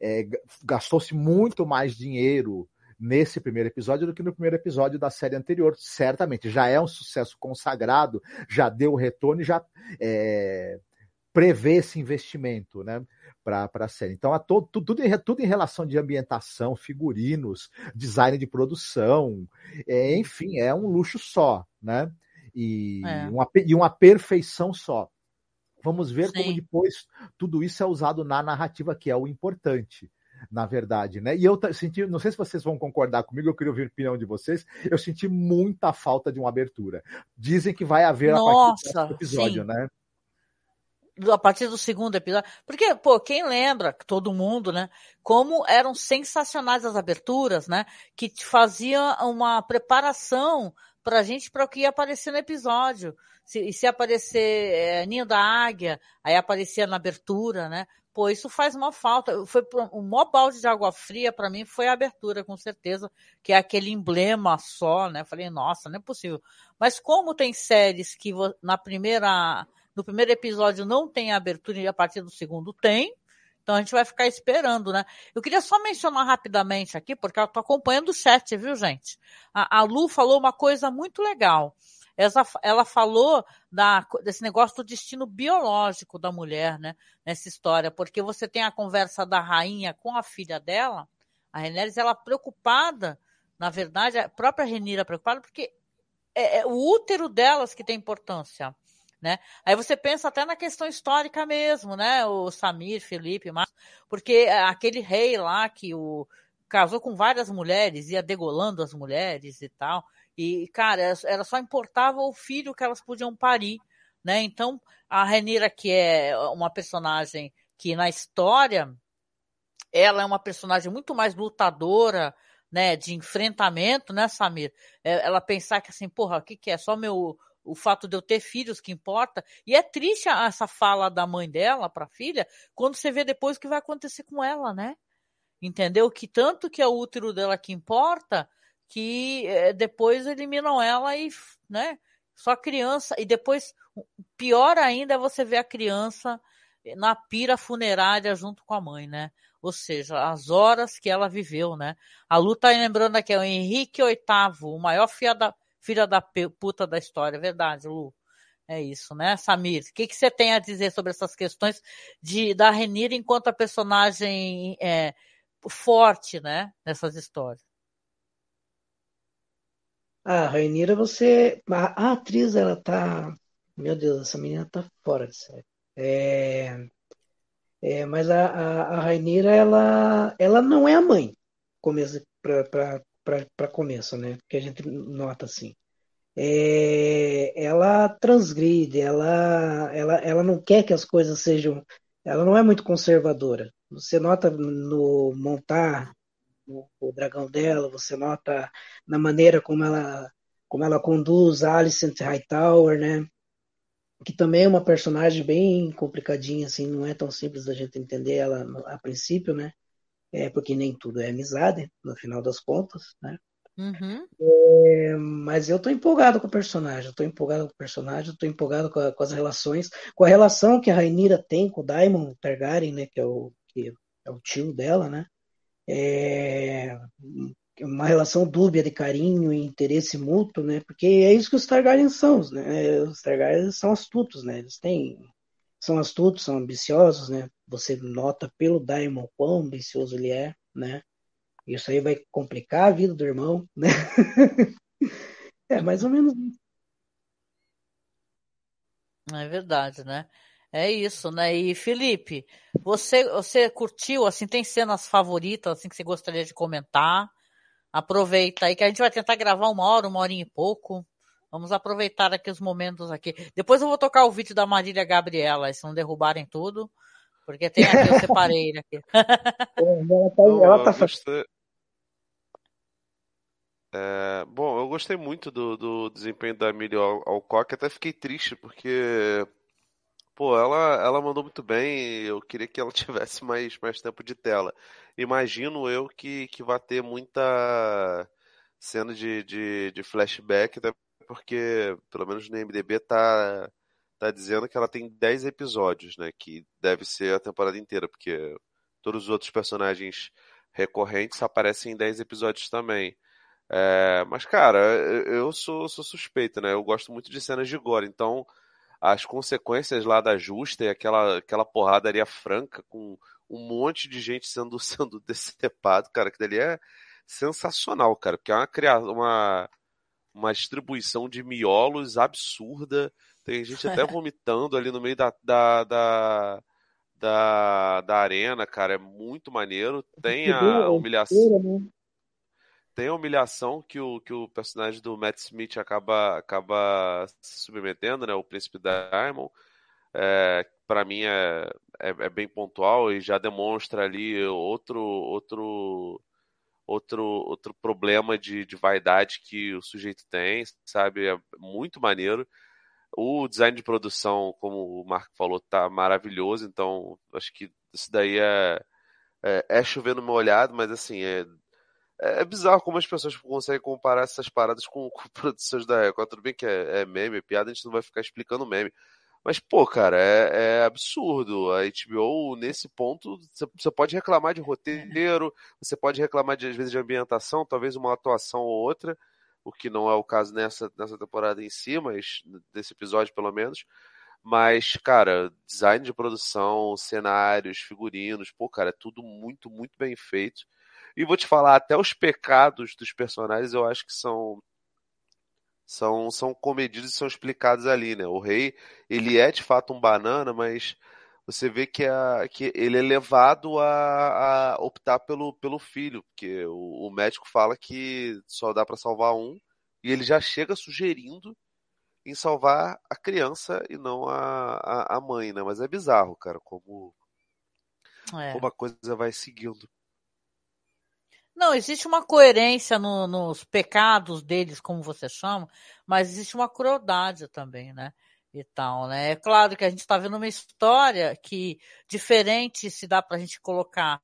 é, gastou-se muito mais dinheiro nesse primeiro episódio do que no primeiro episódio da série anterior. Certamente, já é um sucesso consagrado, já deu retorno e já é, prevê esse investimento, né? Para a série. Então, todo, tudo, em, tudo em relação de ambientação, figurinos, design de produção, é, enfim, é um luxo só, né? E, é. uma, e uma perfeição só. Vamos ver Sim. como depois tudo isso é usado na narrativa, que é o importante, na verdade, né? E eu senti, não sei se vocês vão concordar comigo, eu queria ouvir a opinião de vocês, eu senti muita falta de uma abertura. Dizem que vai haver Nossa, a partir do episódio, sim. né? a partir do segundo episódio. Porque, pô, quem lembra, todo mundo, né? Como eram sensacionais as aberturas, né? Que faziam uma preparação pra gente para o que ia aparecer no episódio. Se, se aparecer é, Ninho da Águia, aí aparecia na abertura, né? Pô, isso faz uma falta. Foi o maior balde de água fria para mim foi a abertura, com certeza, que é aquele emblema só, né? Falei, nossa, não é possível. Mas como tem séries que na primeira, no primeiro episódio não tem abertura e a partir do segundo tem, então a gente vai ficar esperando, né? Eu queria só mencionar rapidamente aqui, porque eu tô acompanhando o chat, viu, gente? A, a Lu falou uma coisa muito legal. Ela, ela falou da, desse negócio do destino biológico da mulher, né? Nessa história, porque você tem a conversa da rainha com a filha dela, a Renéris, ela preocupada, na verdade, a própria Renira preocupada, porque é, é o útero delas que tem importância né? Aí você pensa até na questão histórica mesmo, né? O Samir, Felipe, mas porque aquele rei lá que o casou com várias mulheres, ia degolando as mulheres e tal. E, cara, ela só importava o filho que elas podiam parir, né? Então, a Renira, que é uma personagem que na história ela é uma personagem muito mais lutadora, né, de enfrentamento, né, Samir? É, ela pensar que assim, porra, o que que é? Só meu o fato de eu ter filhos que importa. E é triste essa fala da mãe dela para a filha, quando você vê depois o que vai acontecer com ela, né? Entendeu? Que tanto que é o útero dela que importa, que é, depois eliminam ela e, né? Só a criança. E depois, pior ainda é você ver a criança na pira funerária junto com a mãe, né? Ou seja, as horas que ela viveu, né? A Lu tá lembrando aqui, é o Henrique VIII, o maior filha da, filha da puta da história. É verdade, Lu. É isso, né, Samir? O que, que você tem a dizer sobre essas questões de da Renira enquanto a personagem é, forte, né, nessas histórias? Ah, Rainira, você. A, a, atriz, ela tá. Meu Deus, essa menina tá fora de série. É, é, mas a, a, a Rainira, ela, ela não é a mãe, começo, para começo, né? Que a gente nota assim. É, ela transgride, ela, ela, ela não quer que as coisas sejam. Ela não é muito conservadora. Você nota no montar o, o dragão dela, você nota na maneira como ela, como ela conduz Alicent Hightower, né? Que também é uma personagem bem complicadinha, assim, não é tão simples da gente entender ela a princípio, né? É porque nem tudo é amizade, no final das contas, né? Uhum. É, mas eu tô empolgado com o personagem, eu tô empolgado com o personagem, eu tô empolgado com, a, com, as relações, com a relação que a Rainira tem com o Daimon Targaryen, né? Que é o, que é o tio dela, né? é, uma relação dúbia de carinho e interesse mútuo, né? Porque é isso que os Targaryens são, né? Os Targaryens são astutos, né? Eles têm são astutos, são ambiciosos, né? Você nota pelo Daimon quão ambicioso ele é, né? Isso aí vai complicar a vida do irmão, né? <laughs> é mais ou menos. É verdade, né? É isso, né? E Felipe, você você curtiu assim, tem cenas favoritas assim que você gostaria de comentar? Aproveita aí que a gente vai tentar gravar uma hora, uma horinha e pouco. Vamos aproveitar aqui os momentos aqui. Depois eu vou tocar o vídeo da Marília Gabriela, se não derrubarem tudo, porque tem aqui, eu separei aqui. <laughs> ela tá, ela tá... É, bom, eu gostei muito do, do desempenho da Emília Alcock, até fiquei triste porque Pô, ela, ela mandou muito bem. Eu queria que ela <laughs> tivesse mais, mais tempo de tela. Imagino eu que, que vai ter muita cena de, de, de flashback, até porque, pelo menos no MDB, tá, tá dizendo que ela tem 10 episódios, né? Que deve ser a temporada inteira, porque todos os outros personagens recorrentes aparecem em 10 episódios também. É, mas, cara, eu sou, sou suspeito, né? Eu gosto muito de cenas de gore, então as consequências lá da justa e aquela, aquela porradaria franca com um monte de gente sendo, <laughs> sendo decepado, cara, que dali é sensacional, cara, porque é uma, uma, uma distribuição de miolos absurda, tem gente até <laughs> vomitando ali no meio da, da, da, da, da arena, cara, é muito maneiro, tem a humilhação... Né? tem a humilhação que o, que o personagem do Matt Smith acaba, acaba se submetendo, né? O Príncipe Diamond. É, para mim é, é, é, bem pontual e já demonstra ali outro outro outro outro problema de, de vaidade que o sujeito tem, sabe? É muito maneiro. O design de produção, como o Marco falou, tá maravilhoso, então acho que isso daí é, é, é chover no meu olhado, mas assim, é, é, é bizarro como as pessoas conseguem comparar essas paradas com, <laughs> com produções da Record. Tudo bem que é, é, meme, é piada, a gente não vai ficar explicando meme. Mas, pô, cara, é, é absurdo. A HBO, nesse ponto, você pode reclamar de roteiro, você pode reclamar, de, às vezes, de ambientação, talvez uma atuação ou outra, o que não é o caso nessa, nessa temporada em si, mas desse episódio, pelo menos. Mas, cara, design de produção, cenários, figurinos, pô, cara, é tudo muito, muito bem feito. E vou te falar, até os pecados dos personagens eu acho que são são são comedidos e são explicados ali, né? O rei, ele é de fato um banana, mas você vê que, a, que ele é levado a, a optar pelo, pelo filho, porque o, o médico fala que só dá para salvar um, e ele já chega sugerindo em salvar a criança e não a, a, a mãe, né? Mas é bizarro, cara, como, é. como a coisa vai seguindo. Não, existe uma coerência no, nos pecados deles, como você chama, mas existe uma crueldade também, né? E tal, né? É claro que a gente está vendo uma história que diferente se dá para a gente colocar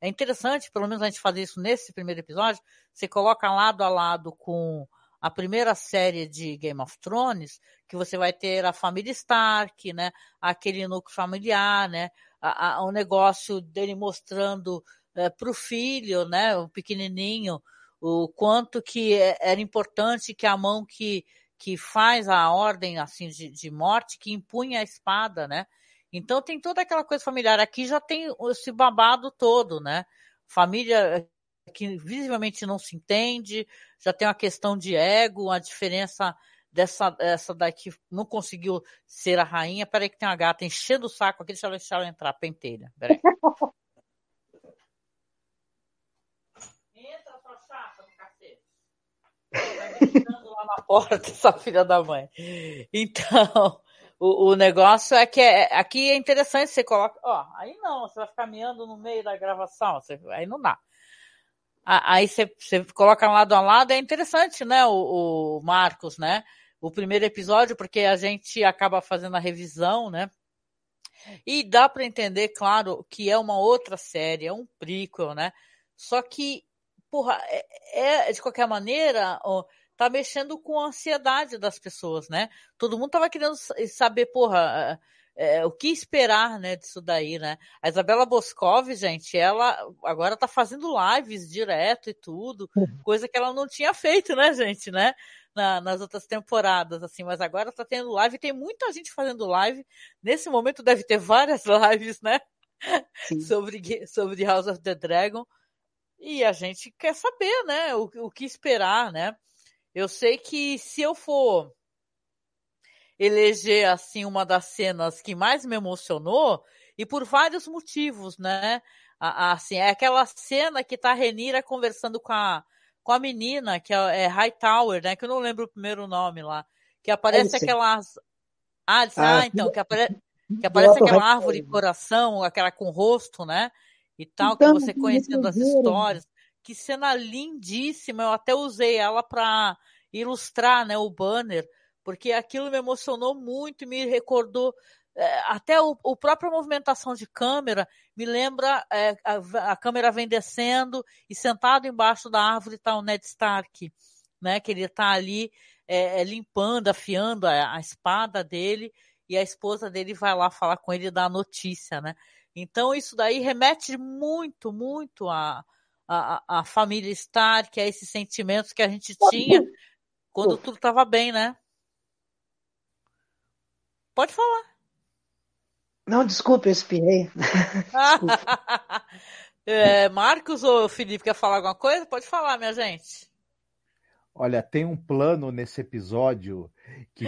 é interessante, pelo menos a gente fazer isso nesse primeiro episódio, você coloca lado a lado com a primeira série de Game of Thrones, que você vai ter a família Stark, né? Aquele núcleo familiar, né? A, a, o negócio dele mostrando é, para o filho, né? O pequenininho, o quanto que é, era importante que a mão que, que faz a ordem assim de, de morte, que impunha a espada, né? Então tem toda aquela coisa familiar. Aqui já tem esse babado todo, né? Família que visivelmente não se entende, já tem uma questão de ego, a diferença dessa essa daqui não conseguiu ser a rainha. Peraí que tem uma gata enchendo o saco aqui, deixa ela, deixa ela entrar, pentelha. Peraí. <laughs> Entra, sua chata do cacete. Tá lá na porta, <laughs> essa filha da mãe. Então, o, o negócio é que é, aqui é interessante, você coloca, ó, aí não, você vai ficar meando no meio da gravação, você, aí não dá. Aí você, você coloca lado a lado, é interessante, né, o, o Marcos, né? O primeiro episódio, porque a gente acaba fazendo a revisão, né? E dá para entender, claro, que é uma outra série, é um prequel, né? Só que, porra, é, é de qualquer maneira, tá mexendo com a ansiedade das pessoas, né? Todo mundo tava querendo saber, porra, é, o que esperar, né, disso daí, né? A Isabela Boscov, gente, ela agora tá fazendo lives direto e tudo, uhum. coisa que ela não tinha feito, né, gente, né? Na, nas outras temporadas, assim, mas agora tá tendo live, tem muita gente fazendo live. Nesse momento deve ter várias <laughs> lives, né? sobre, sobre House of the Dragon. E a gente quer saber, né? O, o que esperar, né? Eu sei que se eu for eleger assim uma das cenas que mais me emocionou e por vários motivos, né? Assim, é aquela cena que tá a Renira conversando com a, com a menina, que é, é Hightower, né? Que eu não lembro o primeiro nome lá. Que aparece é aquelas. Ah, ah, ah então, que, apare... que aparece aquela árvore de coração, aquela com rosto, né? E tal, então, que você conhecendo as histórias. Que cena lindíssima! Eu até usei ela para ilustrar, né, o banner porque aquilo me emocionou muito e me recordou é, até o, o própria movimentação de câmera me lembra é, a, a, câmera vem descendo e sentado embaixo da árvore está o Ned Stark, né? Que ele está ali é, é, limpando, afiando a, a, espada dele e a esposa dele vai lá falar com ele e dar a notícia, né? Então isso daí remete muito, muito a, a, a família Stark, a esses sentimentos que a gente tinha quando tudo estava bem, né? Pode falar. Não, desculpe, eu espirrei. <laughs> é, Marcos ou Felipe quer falar alguma coisa? Pode falar, minha gente. Olha, tem um plano nesse episódio que,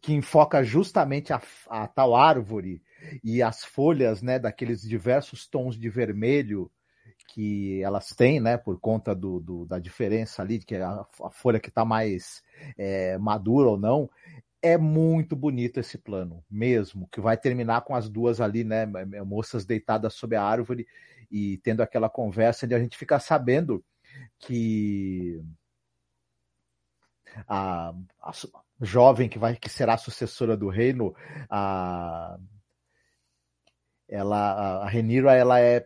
que enfoca justamente a, a, tal árvore e as folhas, né, daqueles diversos tons de vermelho que elas têm, né, por conta do, do da diferença ali, que a, a folha que está mais é, madura ou não, é muito bonito esse plano, mesmo, que vai terminar com as duas ali, né, moças deitadas sob a árvore e tendo aquela conversa onde a gente fica sabendo que a, a jovem que vai que será sucessora do reino, a ela a Renira, ela é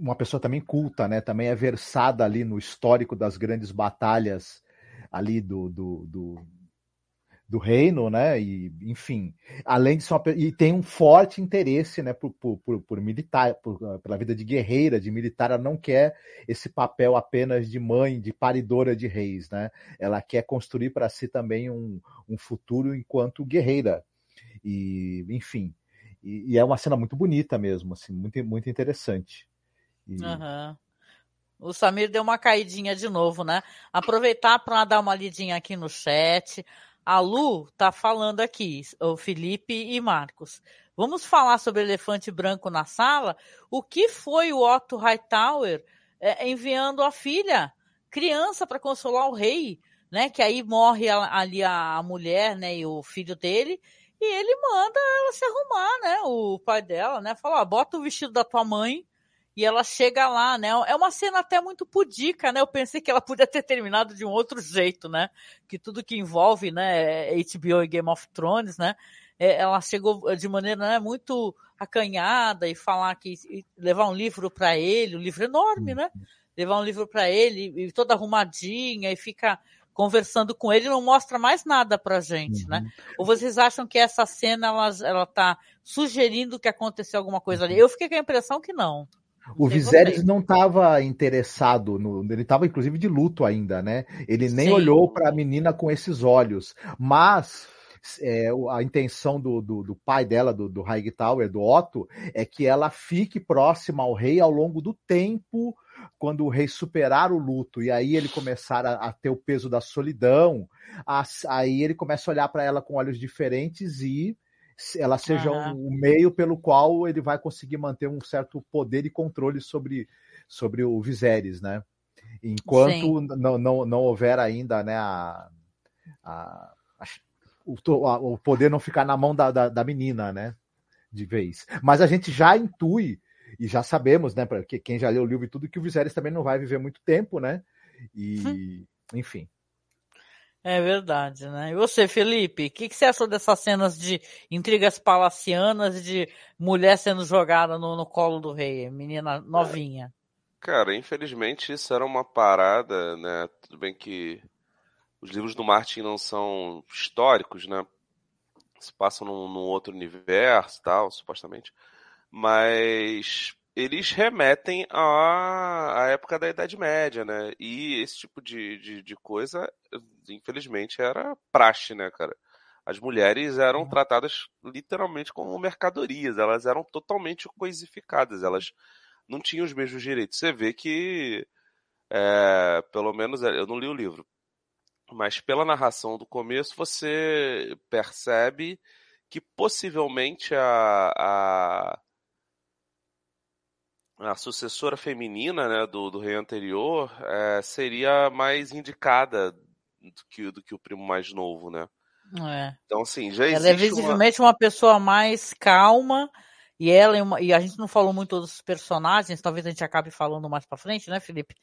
uma pessoa também culta, né? Também é versada ali no histórico das grandes batalhas ali do, do, do do reino, né? E, enfim, além de ser uma, e tem um forte interesse, né, por, por, por militar, por, pela vida de guerreira, de militar, ela não quer esse papel apenas de mãe, de paridora de reis, né? Ela quer construir para si também um, um futuro enquanto guerreira. E, enfim, e, e, é uma cena muito bonita mesmo, assim, muito, muito interessante. Uhum. O Samir deu uma caidinha de novo, né? Aproveitar para dar uma lidinha aqui no chat. A Lu tá falando aqui, o Felipe e Marcos. Vamos falar sobre elefante branco na sala? O que foi o Otto Hightower é, enviando a filha, criança, para consolar o rei, né? Que aí morre ali a mulher, né? E o filho dele. E ele manda ela se arrumar, né? O pai dela, né? Fala, bota o vestido da tua mãe e ela chega lá, né? É uma cena até muito pudica, né? Eu pensei que ela podia ter terminado de um outro jeito, né? Que tudo que envolve, né, HBO e Game of Thrones, né? é, ela chegou de maneira né, muito acanhada e falar que e levar um livro para ele, um livro enorme, né? Levar um livro para ele e toda arrumadinha e fica conversando com ele não mostra mais nada pra gente, né? uhum. né? Ou vocês acham que essa cena ela, ela tá sugerindo que aconteceu alguma coisa ali? Eu fiquei com a impressão que não. O Viserys não estava interessado, no, ele estava inclusive de luto ainda, né? Ele nem Sim. olhou para a menina com esses olhos. Mas é, a intenção do, do, do, pai dela, do, do Hightower, do Otto, é que ela fique próxima ao rei ao longo do tempo, quando o rei superar o luto e aí ele começar a, a ter o peso da solidão, a, aí ele começa a olhar para ela com olhos diferentes e ela seja uhum. um, meio pelo qual ele vai conseguir manter um certo poder e controle sobre, sobre o Viserys, né? Enquanto não, não, não houver ainda né, a, a, a o, o, poder não ficar na mão da, da, da, menina, né? De vez. Mas a gente já intui e já sabemos, né? Porque quem já leu o livro e tudo, que o Viserys também não vai viver muito tempo, né? E, hum. enfim. É verdade, né? E você, Felipe, o que, que, você achou dessas cenas de intrigas palacianas de mulher sendo jogada no, no colo do rei, menina novinha? Cara, infelizmente isso era uma parada, né? Tudo bem que os livros do Martin não são históricos, né? Se passam num, num outro universo, tal, supostamente. Mas eles remetem à, à época da Idade Média, né? E esse tipo de, de, de, coisa, infelizmente, era praxe, né, cara? As mulheres eram uhum. tratadas literalmente como mercadorias, elas eram totalmente coisificadas, elas não tinham os mesmos direitos. Você vê que, é, pelo menos, eu não li o livro, mas pela narração do começo você percebe que possivelmente a, a a sucessora feminina né, do, do rei anterior é, seria mais indicada do que, do que o primo mais novo, né? É. Então, assim, já existe Ela é visivelmente uma... uma pessoa mais calma e ela é uma, e a gente não falou muito dos personagens, talvez a gente acabe falando mais para frente, né, Felipe?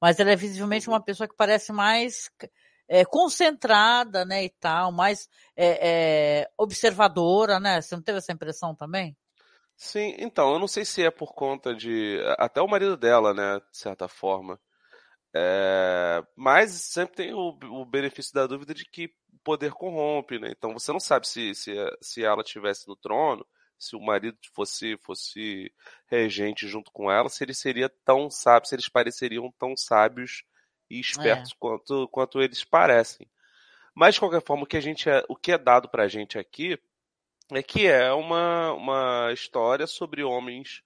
Mas ela é visivelmente uma pessoa que parece mais é, concentrada, né, e tal, mais é, é, observadora, né? Você não teve essa impressão também? Sim, então, eu não sei se é por conta de. Até o marido dela, né, de certa forma. É, mas sempre tem o, o, benefício da dúvida de que o poder corrompe, né? Então você não sabe se, se, se ela estivesse no trono, se o marido fosse, fosse regente junto com ela, se ele seria tão sábio, se eles pareceriam tão sábios e espertos é. quanto, quanto eles parecem. Mas, de qualquer forma, o que, a gente é, o que é dado pra gente aqui é que é uma, uma história sobre homens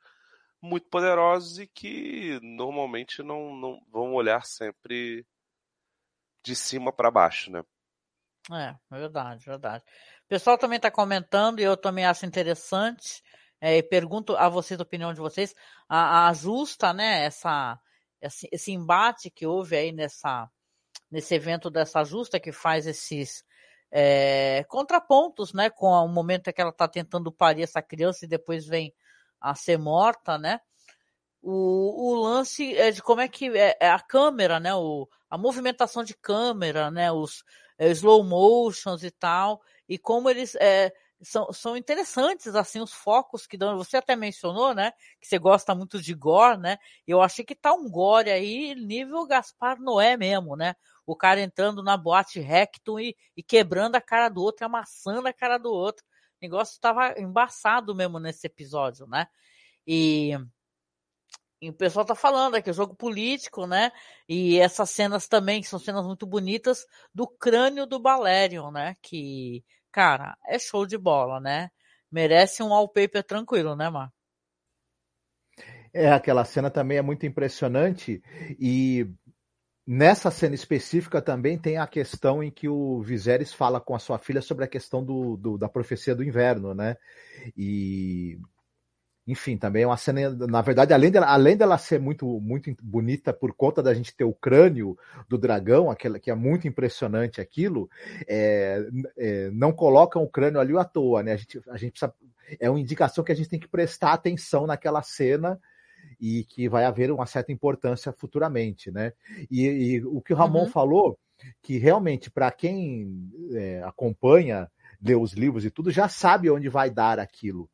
muito poderosos e que normalmente não, não vão olhar sempre de cima para baixo, né? É, verdade, verdade. O pessoal também está comentando e eu também acho interessante. É, e pergunto a vocês a opinião de vocês. A, a justa, né? Essa, esse, esse embate que houve aí nessa nesse evento dessa justa que faz esses é, contrapontos, né, com o momento em que ela está tentando parir essa criança e depois vem a ser morta, né? O, o lance é de como é que é, é a câmera, né? O, a movimentação de câmera, né? Os é, slow motions e tal, e como eles é, são, são interessantes, assim, os focos que dão. Você até mencionou, né? Que você gosta muito de gore, né? Eu achei que tá um gore aí, nível Gaspar Noé mesmo, né? O cara entrando na boate recto e, e quebrando a cara do outro, amassando a cara do outro. O negócio estava embaçado mesmo nesse episódio, né? E, e o pessoal tá falando aqui, é jogo político, né? E essas cenas também, que são cenas muito bonitas, do crânio do Balerion, né? Que, cara, é show de bola, né? Merece um wallpaper tranquilo, né, Mar? É, aquela cena também é muito impressionante e Nessa cena específica também tem a questão em que o Viserys fala com a sua filha sobre a questão do, do, da profecia do inverno, né? E enfim, também é uma cena, na verdade, além dela, além dela ser muito, muito bonita por conta da gente ter o crânio do dragão, aquela, que é muito impressionante aquilo, é, é, não colocam o crânio ali à toa, né? A gente, a gente precisa, é uma indicação que a gente tem que prestar atenção naquela cena e que vai haver uma certa importância futuramente, né? E, e o que o Ramon uhum. falou, que realmente para quem é, acompanha leu os livros e tudo, já sabe onde vai dar aquilo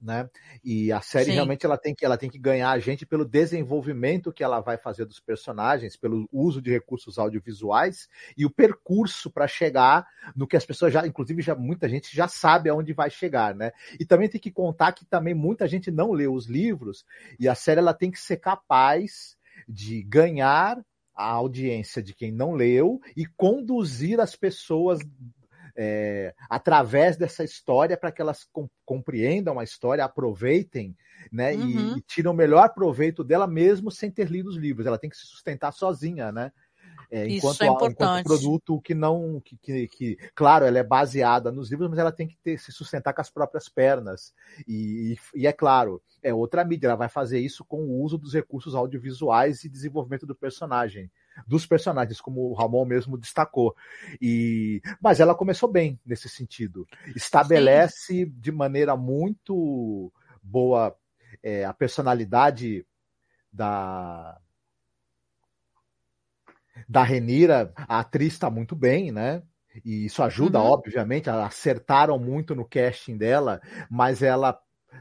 né? E a série Sim. realmente ela tem que ela tem que ganhar a gente pelo desenvolvimento que ela vai fazer dos personagens, pelo uso de recursos audiovisuais e o percurso para chegar no que as pessoas já, inclusive já muita gente já sabe aonde vai chegar, né? E também tem que contar que também muita gente não leu os livros e a série ela tem que ser capaz de ganhar a audiência de quem não leu e conduzir as pessoas é, através dessa história para que elas com, compreendam a história, aproveitem, né? Uhum. E, e tiram o melhor proveito dela mesmo sem ter lido os livros. Ela tem que se sustentar sozinha, né? É, enquanto, Isso é importante. enquanto produto que não, que, que, que, claro, ela é baseada nos livros, mas ela tem que ter, se sustentar com as próprias pernas. E, e, é claro, é outra mídia, ela vai fazer isso com o uso dos recursos audiovisuais e desenvolvimento do personagem dos personagens, como o Ramon mesmo destacou. E mas ela começou bem nesse sentido. Estabelece Sim. de maneira muito boa é, a personalidade da da Renira, a atriz está muito bem, né? E isso ajuda, uhum. obviamente, acertaram muito no casting dela, mas ela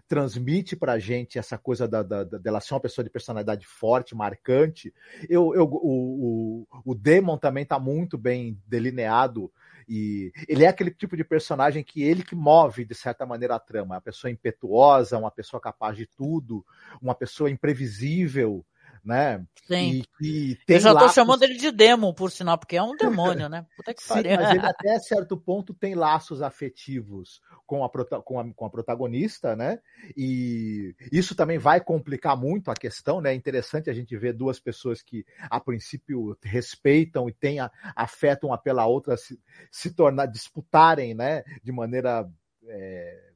transmite pra gente essa coisa da, da, da, dela ser uma pessoa de personalidade forte, marcante. Eu, eu, o, o, o Demon também tá muito bem delineado e ele é aquele tipo de personagem que ele que move, de certa maneira, a trama. Uma pessoa impetuosa, uma pessoa capaz de tudo, uma pessoa imprevisível, né? Sim. E, e Eu já tô chamando ele de Demon, por sinal, porque é um <laughs> demônio, né? Puta que Sim, mas ele <laughs> até certo ponto tem laços afetivos com a, com, a, com a protagonista, né? E isso também vai complicar muito a questão, né? É interessante a gente ver duas pessoas que, a princípio, respeitam e têm, afetam uma pela outra se, se tornar, disputarem, né? De maneira. É,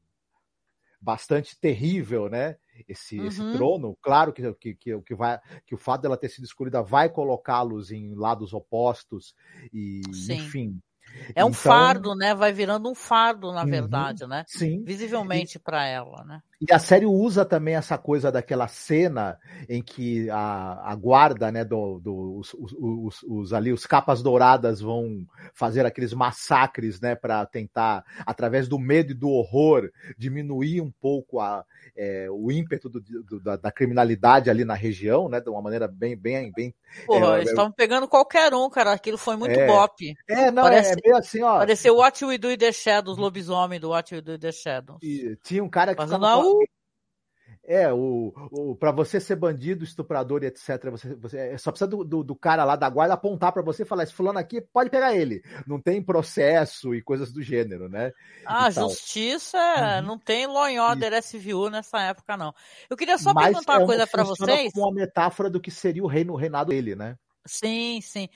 bastante terrível, né? Esse, uhum. esse trono. Claro que, que, que, que, vai, que o fato dela ter sido escolhida vai colocá-los em lados opostos e, Sim. enfim. É um então... fardo, né? Vai virando um fardo, na uhum, verdade, né? Sim. Visivelmente para ela, né? E a série usa também essa coisa daquela cena em que a, a guarda, né, do, do os, os, os, ali, os capas douradas vão fazer aqueles massacres, né, para tentar, através do medo e do horror, diminuir um pouco a, é, o ímpeto do, do, da, da, criminalidade ali na região, né? De uma maneira bem, bem, bem. Porra, é, eles estavam pegando qualquer um, cara. Aquilo foi muito é. É, não, é Parece, é meio assim, ó. Pareceu What We Do in the Shadows, lobisomem do What We Do in the Shadows. E tinha um cara que. Fazendo ficava, é, o, o para você ser bandido, estuprador e etc, você, você é, só precisa do, do, do cara lá da guarda apontar para você e falar: esse fulano aqui pode pegar ele. Não tem processo e coisas do gênero, né? Ah, justiça uhum. não tem law and order SVU nessa época, não. Eu queria só Mas perguntar uma é coisa para vocês. Como uma metáfora do que seria o reino, o reinado dele, né? Sim, sim.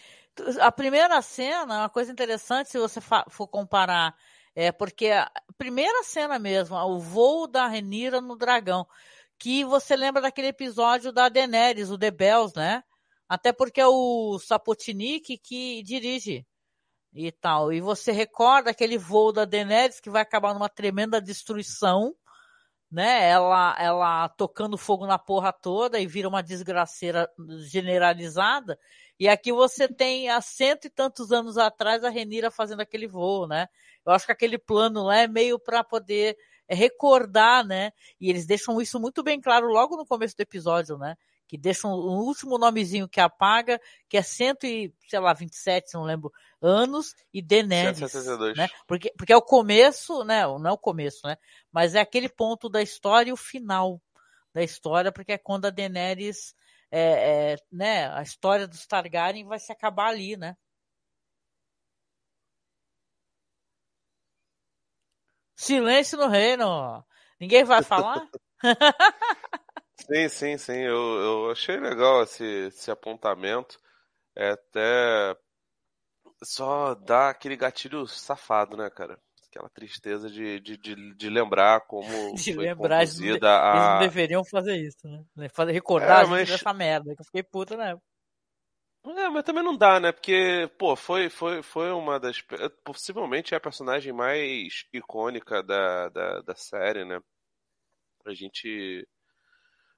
A primeira cena, uma coisa interessante, se você for comparar é porque a primeira cena mesmo, o voo da Renira no dragão que você lembra daquele episódio da Daenerys, o The Bells, né? Até porque é o Sapotnik que dirige e tal. E você recorda aquele voo da Daenerys que vai acabar numa tremenda destruição, né? Ela, ela tocando fogo na porra toda e vira uma desgraceira generalizada. E aqui você tem há cento e tantos anos atrás a Renira fazendo aquele voo, né? Eu acho que aquele plano lá é meio para poder é recordar, né? E eles deixam isso muito bem claro logo no começo do episódio, né? Que deixam o último nomezinho que apaga, que é cento e, sei lá, 27, se não lembro, anos, e Daenerys, né? Porque, porque é o começo, né? Não é o começo, né? Mas é aquele ponto da história e o final da história, porque é quando a Daenerys, é, é, né? A história dos Targaryen vai se acabar ali, né? Silêncio no reino. Ninguém vai falar? <laughs> sim, sim, sim. Eu, eu achei legal esse, esse apontamento. É até só dá aquele gatilho safado, né, cara? Aquela tristeza de, de, de, de lembrar como <laughs> de foi lembrar, conduzida eles, a... eles deveriam fazer isso, né? Fazer recordar é, mas... dessa merda, que eu fiquei puta na época. É, mas também não dá, né? Porque, pô, foi, foi, foi uma das. Possivelmente é a personagem mais icônica da, da, da série, né? A gente.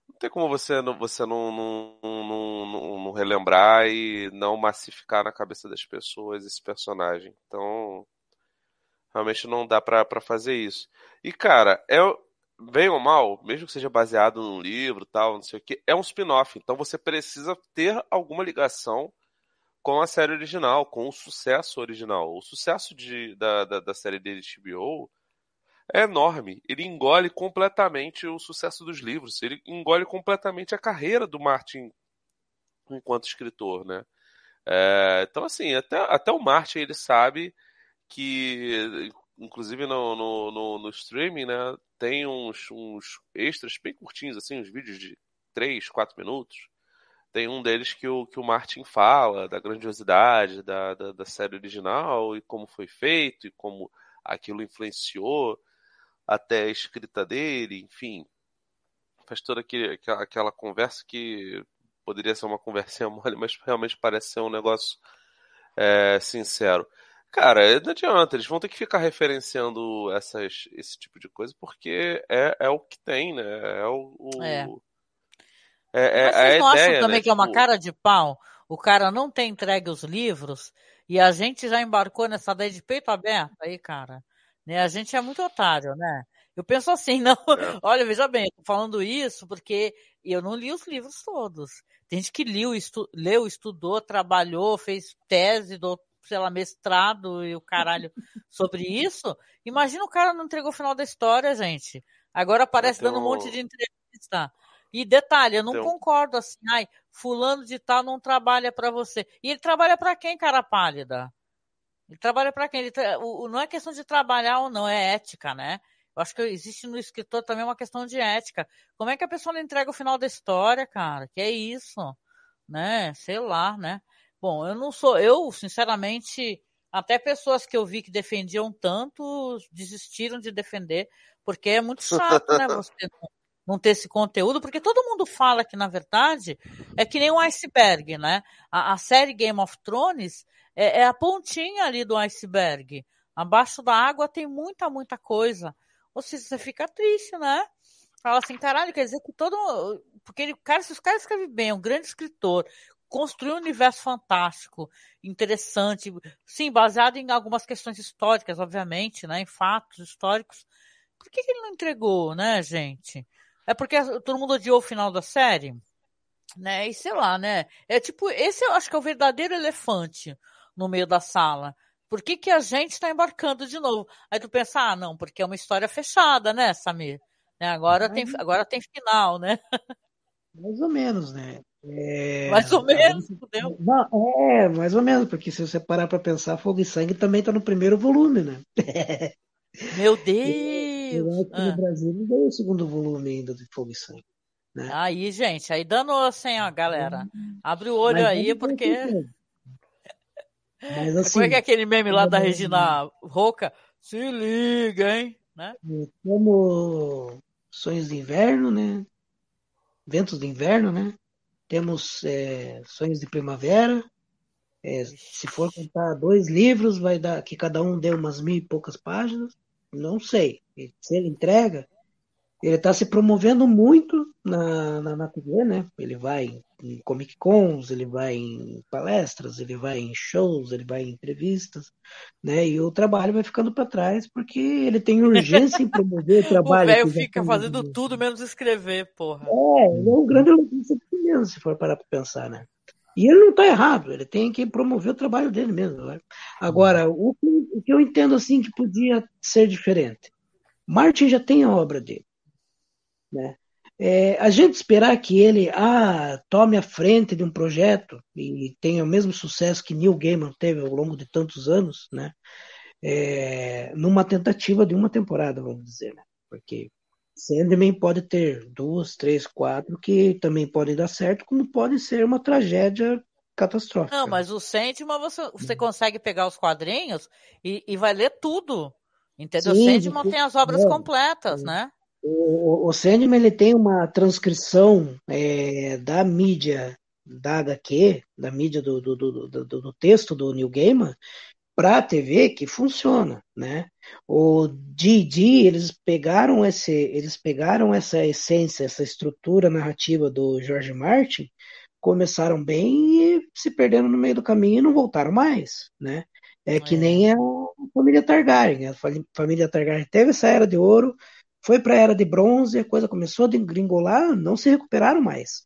Não tem como você, você não, não, não, não, não relembrar e não massificar na cabeça das pessoas esse personagem. Então. Realmente não dá para fazer isso. E, cara, é bem ou mal, mesmo que seja baseado num livro tal, não sei o que, é um spin-off. Então você precisa ter alguma ligação com a série original, com o sucesso original. O sucesso de, da, da, da série de HBO é enorme. Ele engole completamente o sucesso dos livros. Ele engole completamente a carreira do Martin enquanto escritor, né? É, então, assim, até, até o Martin ele sabe que, inclusive no, no, no, no streaming, né, tem uns, uns extras bem curtinhos, assim, uns vídeos de 3, 4 minutos. Tem um deles que o, que o Martin fala da grandiosidade da, da, da série original e como foi feito e como aquilo influenciou até a escrita dele, enfim. Faz toda aquele, aquela, aquela conversa que poderia ser uma <laughs> conversinha mole, mas realmente parece ser um negócio é, sincero. Cara, não adianta, eles vão ter que ficar referenciando essas, esse tipo de coisa, porque é, é o que tem, né? É o. o... É. É, é, Mas vocês é não ideia, acham também né? que é uma Tipo, cara de pau? O cara não tem entregue os livros e a gente já embarcou nessa ideia de peito aberto aí, cara. Né? A gente é muito otário, né? Eu penso assim, <laughs> não. É. Olha, veja bem, eu tô falando isso porque eu não li os livros todos. Tem gente que leu, estu, leu estudou, trabalhou, fez tese, do, sei lá, mestrado e o caralho <laughs> sobre isso. Imagina o cara não entregou o final da história, gente. Agora aparece Tem dando um monte de entrevista. E detalhe, eu não um- concordo assim, ai, fulano de tal não trabalha pra você. E ele trabalha pra quem, cara pálida? Ele trabalha pra quem? Ele tra- o- não é questão de trabalhar ou não, é ética, né? Eu acho que existe no escritor também uma questão de ética. Como é que a pessoa não entrega o final da história, cara? Que é isso, né? Sei lá, né? Bom, eu não sou, eu, sinceramente, até pessoas que eu vi que defendiam tanto desistiram de defender, porque é muito chato, né? <laughs> Você não, não ter esse conteúdo, porque todo mundo fala que, na verdade, é que nem um iceberg, né? A, a série Game of Thrones é, é a pontinha ali do iceberg. Abaixo da água tem muita, muita coisa. Ou seja, você fica triste, né? Fala assim, caralho, quer dizer que todo. Porque ele, cara, se os caras escrevem bem, é um grande escritor, construiu um universo fantástico, interessante, sim, baseado em algumas questões históricas, obviamente, né? Em fatos históricos. Por que, que ele não entregou, né, gente? É porque todo mundo odiou o final da série? Né? E sei lá, né? É tipo, esse eu acho que é o verdadeiro elefante no meio da sala. Por que, que a gente está embarcando de novo? Aí tu pensa, ah, não, porque é uma história fechada, né, Samir? Né? Agora, tem, agora tem final, né? <laughs> Mais ou menos, né? É, Mais ou menos, fudeu. Não, é, mais ou menos, porque se você parar para pensar, Fogo e Sangue também tá no primeiro volume, né? <laughs> Meu <laughs> Eu Deus! Ah. no Brasil não veio o segundo volume ainda de Fogo e Sangue. né? Aí, gente, aí danou assim, ó, galera. Abre o olho Mas aí, porque. é. Mas assim, <laughs> Como é que é aquele meme lá da. Regina Roca? Se liga, hein? Né? como Sonhos de Inverno, né? Ventos de Inverno, né? Temos é, Sonhos de Primavera. É, se for contar dois livros, vai dar que cada um dê umas mil e poucas páginas. Não sei. Se ele entrega, ele está se promovendo muito na, na, na TV, né? Ele vai em Comic Cons, ele vai em palestras, ele vai em shows, ele vai em entrevistas, né? E o trabalho vai ficando para trás porque ele tem urgência em promover o <laughs> O trabalho. velho que já fica tem fazendo tudo menos escrever, porra. É, ele é um grande elogista de si mesmo, se for parar para pensar, né? E ele não está errado, ele tem que promover o trabalho dele mesmo. Né? Agora, o que, o que eu entendo assim que podia ser diferente. Martin já tem a obra dele. Né? É, a gente esperar que ele ah, tome a frente de um projeto e tenha o mesmo sucesso que Neil Gaiman teve ao longo de tantos anos, né? É, numa tentativa de uma temporada, vamos dizer, né? Porque Sandman pode ter duas, três, quatro que também podem dar certo, como pode ser uma tragédia catastrófica. Não, mas o Sandman você, você consegue pegar os quadrinhos e, e vai ler tudo. Entendeu? Sim, Sandman tem as obras completas, né? O, o, Sandman ele tem uma transcrição é, da mídia da HQ, da mídia do, do, do, do, do- texto do Neil Gaiman, para a TV que funciona, né? O D&D, eles pegaram esse, eles pegaram essa essência, essa estrutura narrativa do George Martin, começaram bem e se perderam no meio do caminho e não voltaram mais, né? É que é. nem a família Targaryen. A família Targaryen teve essa era de ouro, foi para a era de bronze, a coisa começou a gringolar, não se recuperaram mais.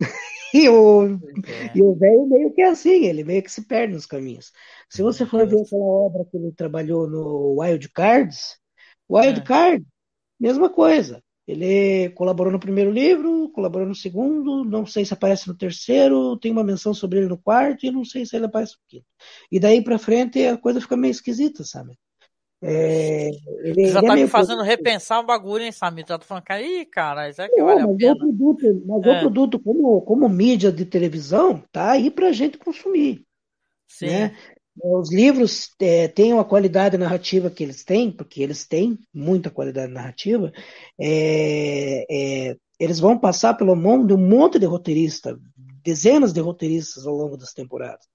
<laughs> e o é. e o velho meio que é assim, ele meio que se perde nos caminhos. Se você for ver aquela obra que ele trabalhou no Wild Cards, Wild é. Card, mesma coisa. Ele colaborou no primeiro livro, colaborou no segundo, não sei se aparece no terceiro, tem uma menção sobre ele no quarto e não sei se ele aparece no quinto. E daí para frente a coisa fica meio esquisita, sabe? É, ele, já ele tá é me fazendo repensar o bagulho, hein, Samir? Já tô falando que aí, cara, isso é que vale mas a pena. O produto, mas é. o produto como, como mídia de televisão tá aí pra gente consumir. Sim. Né? Os livros é, têm a qualidade narrativa que eles têm, porque eles têm muita qualidade narrativa, é, é, eles vão passar pelo mão de um monte de roteirista, dezenas de roteiristas ao longo das temporadas.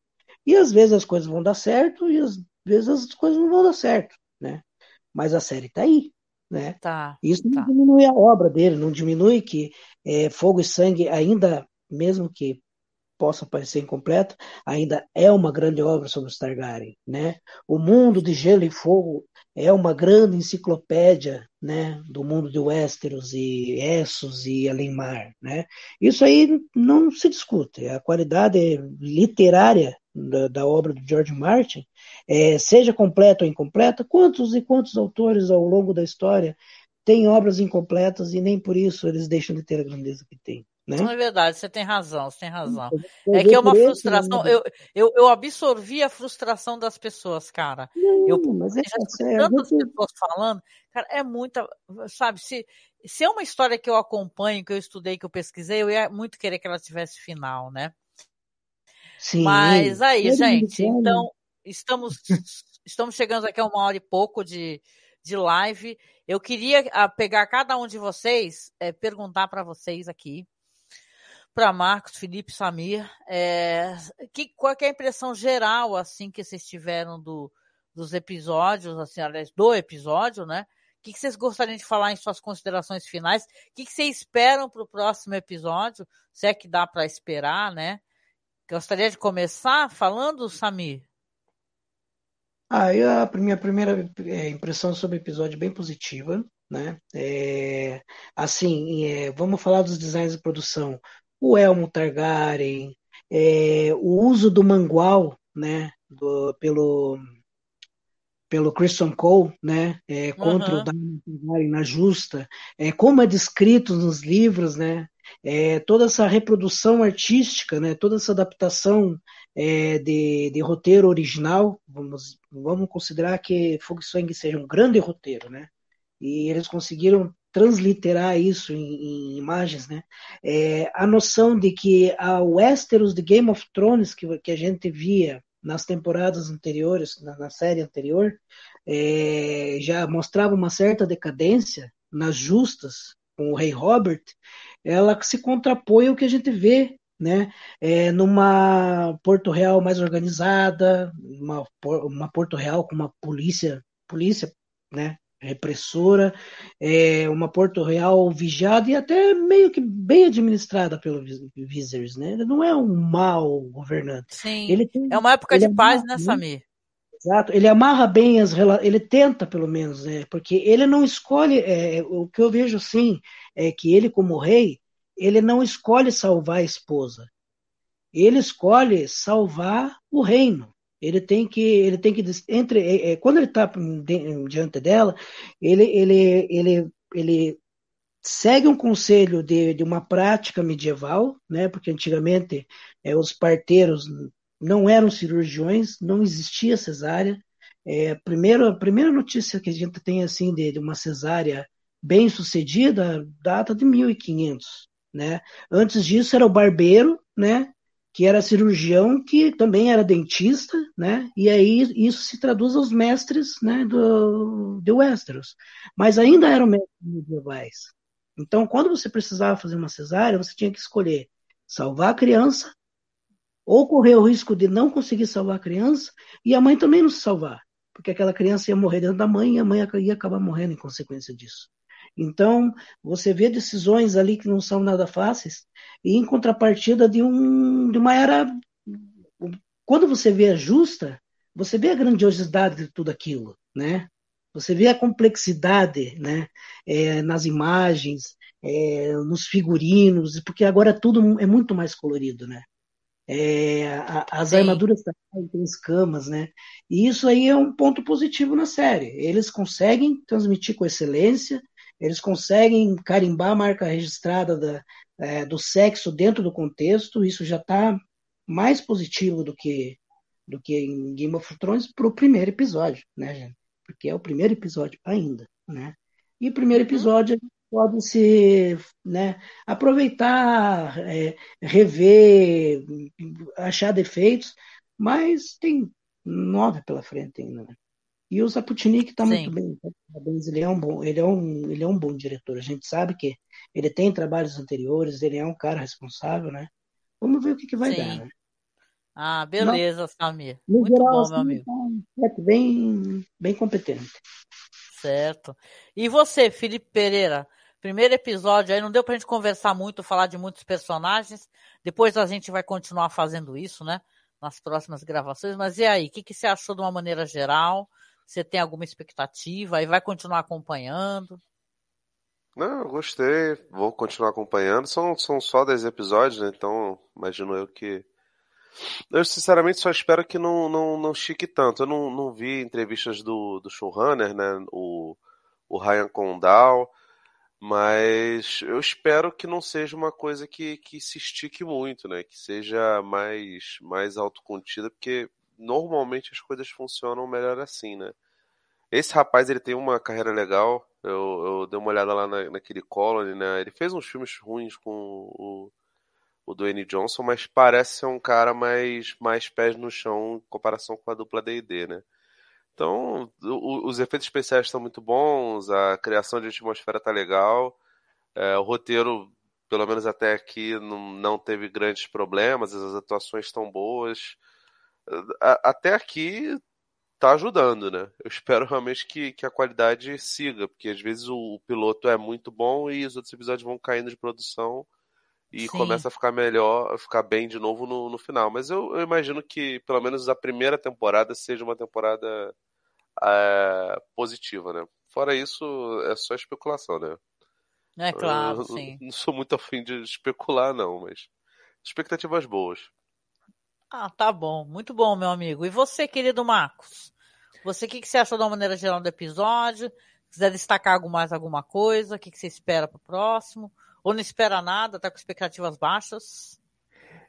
E às vezes as coisas vão dar certo e às vezes as coisas não vão dar certo, né? Mas a série está aí, né? Tá, Isso não tá. diminui a obra dele, não diminui que é, Fogo e Sangue ainda, mesmo que possa parecer incompleta, ainda é uma grande obra sobre os Targaryen, né? O mundo de Gelo e Fogo é uma grande enciclopédia, né, do mundo de Westeros e Essos e Além-Mar, né? Isso aí não se discute. A qualidade literária da, da obra do George Martin, é, seja completa ou incompleta, quantos e quantos autores ao longo da história têm obras incompletas e nem por isso eles deixam de ter a grandeza que têm. Né? Não é verdade, você tem razão, você tem razão. É que é uma frustração. Né? Eu, eu, eu absorvi a frustração das pessoas, cara. Não, eu mas é, é, tantas gente... pessoas falando, cara, é muita. Sabe, se, se é uma história que eu acompanho, que eu estudei, que eu pesquisei, eu ia muito querer que ela tivesse final, né? Sim. Mas aí, gente, então, estamos, estamos chegando aqui a uma hora e pouco de, de live. Eu queria ah, pegar cada um de vocês, é, perguntar para vocês aqui para Marcos, Felipe, Samir, é, que, qual é a impressão geral assim que vocês tiveram do, dos episódios, assim, aliás, do episódio, né? O que, que vocês gostariam de falar em suas considerações finais? O que, que vocês esperam para o próximo episódio? Se é que dá para esperar, né? Gostaria de começar falando, Samir? Ah, a minha primeira é, impressão sobre o episódio é bem positiva, né? É, assim, é, vamos falar dos designs de produção o Elmo Targaryen, é, o uso do mangual, né, do, pelo pelo Christian Cole, né, é, contra uhum. o Targaryen na justa, é, como é descrito nos livros, né, é, toda essa reprodução artística, né, toda essa adaptação é, de, de, roteiro original, vamos, vamos considerar que Fogo e Sangue seja um grande roteiro, né, e eles conseguiram transliterar isso em, em imagens, né? É, a noção de que a Westeros de Game of Thrones que, que a gente via nas temporadas anteriores, na, na série anterior, é, já mostrava uma certa decadência nas justas com o rei Robert, ela se contrapõe ao que a gente vê né? É, numa Porto Real mais organizada, uma, uma Porto Real com uma polícia, polícia, né? repressora, é uma Porto Real vigiada e até meio que bem administrada pelo Viserys, né? Ele não é um mau governante. Sim, ele tem, é uma época de paz, né, Samir? Exato, ele amarra bem as relações, ele tenta pelo menos, né? Porque ele não escolhe, é, o que eu vejo sim, é que ele como rei, ele não escolhe salvar a esposa, ele escolhe salvar o reino. Ele tem que, ele tem que entre, é, é quando ele está diante dela, ele, ele, ele, ele segue um conselho de, de uma prática medieval, né? Porque antigamente é, os parteiros não eram cirurgiões, não existia cesárea. É, primeiro, a primeira notícia que a gente tem assim de, de uma cesárea bem sucedida data de 1500, né? Antes disso era o barbeiro, né? que era cirurgião, que também era dentista, né? E aí isso se traduz aos mestres, né, do, de Westeros. Mas ainda eram mestres medievais. Então, quando você precisava fazer uma cesárea, você tinha que escolher salvar a criança ou correr o risco de não conseguir salvar a criança e a mãe também não se salvar, porque aquela criança ia morrer dentro da mãe e a mãe ia acabar morrendo em consequência disso. Então, você vê decisões ali que não são nada fáceis, e em contrapartida de, um, de uma era. Quando você vê a justa, você vê a grandiosidade de tudo aquilo, né? Você vê a complexidade, né? É, nas imagens, é, nos figurinos, porque agora tudo é muito mais colorido, né? É, as Sim. armaduras têm escamas, né? E isso aí é um ponto positivo na série. Eles conseguem transmitir com excelência, eles conseguem carimbar a marca registrada da, é, do sexo dentro do contexto. Isso já está mais positivo do que do que em Game of Thrones para o primeiro episódio, né, gente? Porque é o primeiro episódio ainda, né? E o primeiro uhum. episódio pode se né, aproveitar, é, rever, achar defeitos, mas tem nove pela frente ainda. Né? E o Zaputnik está muito bem, tá ele é um bom, ele é um, ele é um bom diretor. A gente sabe que ele tem trabalhos anteriores, ele é um cara responsável, né? Vamos ver o que, que vai Sim. dar, né? Ah, beleza, Não, Samir. Muito geral, bom, assim, meu amigo. Tá bem, bem competente. Certo. E você, Felipe Pereira? Primeiro episódio aí, não deu pra gente conversar muito, falar de muitos personagens. Depois a gente vai continuar fazendo isso, né? Nas próximas gravações. Mas e aí, o que, que você achou de uma maneira geral? Você tem alguma expectativa? E vai continuar acompanhando? Não, eu gostei. Vou continuar acompanhando. São, são só 10 episódios, né? Então, imagino eu que. Eu, sinceramente, só espero que não, não, não chique tanto. Eu não, não vi entrevistas do, do showrunner, né? O, o Ryan Condal. Mas eu espero que não seja uma coisa que, que se estique muito, né? Que seja mais, mais autocontida, porque normalmente as coisas funcionam melhor assim, né? Esse rapaz, ele tem uma carreira legal. Eu, eu dei uma olhada lá na, naquele Colony, né? Ele fez uns filmes ruins com o, o Dwayne Johnson, mas parece ser um cara mais, mais pés no chão em comparação com a dupla D&D, né? Então, o, os efeitos especiais estão muito bons, a criação de atmosfera tá legal, é, o roteiro, pelo menos até aqui, não, não teve grandes problemas, as atuações estão boas. A, até aqui tá ajudando, né? Eu <laughs> espero realmente que, que a qualidade siga, porque às vezes o, o piloto é muito bom e os outros episódios vão caindo de produção e Sim. começa a ficar melhor, a ficar bem de novo no, no final. Mas eu, eu, imagino que pelo menos a primeira temporada seja uma temporada é, positiva, né? Fora isso, é só especulação, né? É claro, eu, sim. <laughs> Não sou muito afim de especular, não, mas expectativas boas. Ah, tá bom. Muito bom, meu amigo. E você, querido Marcos? Você, o que, que você achou da maneira geral do episódio? quiser destacar mais, alguma coisa, o que, que você espera para o próximo? Ou não espera nada, tá com expectativas baixas?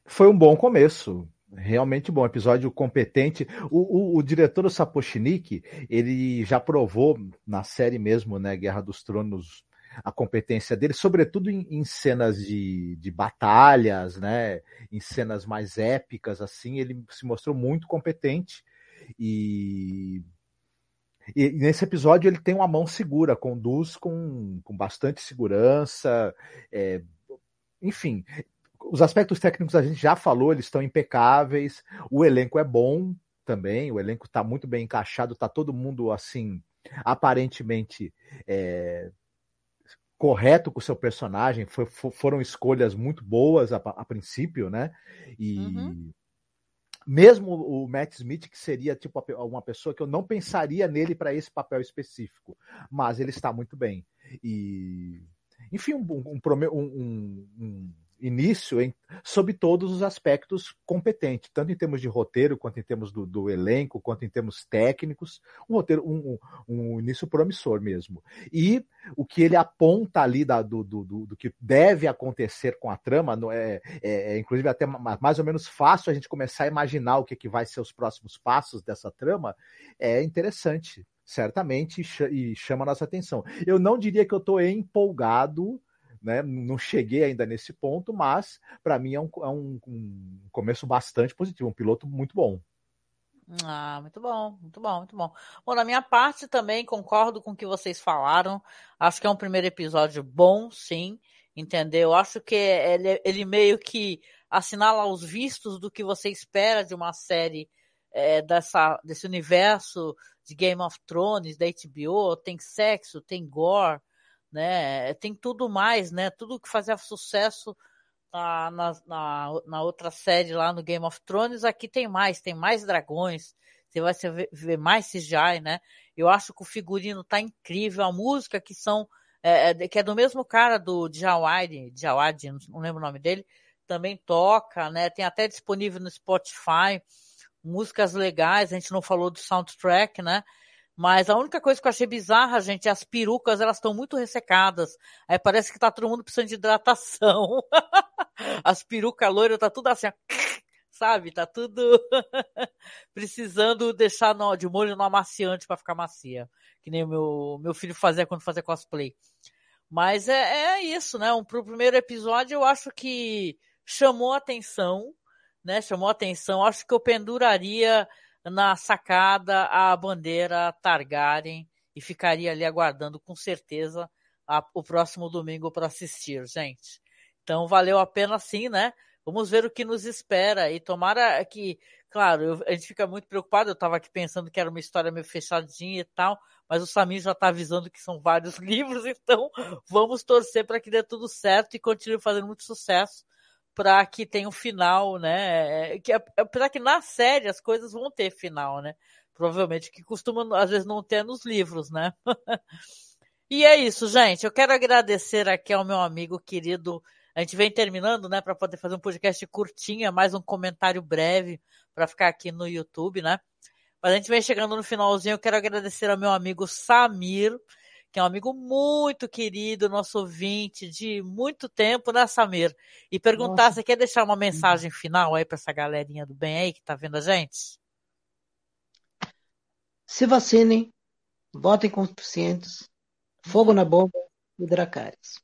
Foi um bom começo. Realmente bom, episódio competente. O, o, o diretor o Sapochnik, ele já provou na série mesmo, né, Guerra dos Tronos, a competência dele, sobretudo em, em, cenas de, de batalhas, né, em cenas mais épicas, assim, ele se mostrou muito competente e e nesse episódio ele tem uma mão segura, conduz com, com bastante segurança. É, enfim, os aspectos técnicos a gente já falou, eles estão impecáveis. O elenco é bom também, o elenco está muito bem encaixado, está todo mundo assim, aparentemente é, correto com o seu personagem. Foi, foram escolhas muito boas a, a princípio, né? E uhum. Mesmo o Matt Smith, que seria tipo uma pessoa que eu não pensaria nele para esse papel específico, mas ele está muito bem. E enfim, um, um, um, um início em, sob todos os aspectos competente, tanto em termos de roteiro, quanto em termos do, do elenco, quanto em termos técnicos, um roteiro, um, um, um, início promissor mesmo. E o que ele aponta ali da, do, do, do, que deve acontecer com a trama, é, é, é, inclusive até mais ou menos fácil a gente começar a imaginar o que, que vai ser os próximos passos dessa trama, é interessante certamente e chama a nossa atenção. Eu não diria que eu estou empolgado né? Não cheguei ainda nesse ponto, mas para mim é, um, é um, um, começo bastante positivo, um piloto muito bom. Ah, muito bom, muito bom, muito bom. Bom, na minha parte também concordo com o que vocês falaram. Acho que é um primeiro episódio bom, sim, entendeu? Acho que ele, ele meio que assinala os vistos do que você espera de uma série é, dessa, desse universo de Game of Thrones, da HBO. Tem sexo, tem gore, né? Tem tudo mais, né? Tudo que fazia sucesso na, na, na, na outra série lá no Game of Thrones, aqui tem mais, tem mais dragões, você vai ver mais CGI, né? Eu acho que o figurino tá incrível, a música que são é, é que é do mesmo cara do Jawad, não lembro o nome dele, também toca, né? Tem até disponível no Spotify músicas legais, a gente não falou do soundtrack, né? Mas a única coisa que eu achei bizarra, gente, é as perucas, elas estão muito ressecadas. Aí parece que tá todo mundo precisando de hidratação. <laughs> as perucas loiras tá tudo assim, <laughs> sabe? Tá tudo <laughs> precisando deixar de molho no amaciante para ficar macia. Que nem o meu, meu filho fazia quando fazia cosplay. Mas é, é isso, né? Um, pro primeiro episódio eu acho que chamou atenção, né? Chamou atenção. Acho que eu penduraria na sacada a bandeira Targaryen e ficaria ali aguardando com certeza a, o próximo domingo para assistir, gente. Então valeu a pena sim, né? Vamos ver o que nos espera e tomara que, claro, eu, a gente fica muito preocupado. Eu estava aqui pensando que era uma história meio fechadinha e tal, mas o Samir já está avisando que são vários <laughs> livros, então vamos torcer para que dê tudo certo e continue fazendo muito sucesso para que tenha um final, né? É, que, apesar que na série as coisas vão ter final, né? Provavelmente, que costuma às vezes não ter nos livros, né? <laughs> e é isso, gente. Eu quero agradecer aqui ao meu amigo querido. A gente vem terminando, né, para poder fazer um podcast curtinha, mais um comentário breve para ficar aqui no YouTube, né? Mas a gente vem chegando no finalzinho. Eu quero agradecer ao meu amigo Samir que é um amigo muito querido, nosso ouvinte de muito tempo, né, Samir? E perguntar, Nossa. você quer deixar uma mensagem final aí para essa galerinha do bem aí que tá vendo a gente? Se vacinem, votem conscientes, fogo na bomba e Dracarys.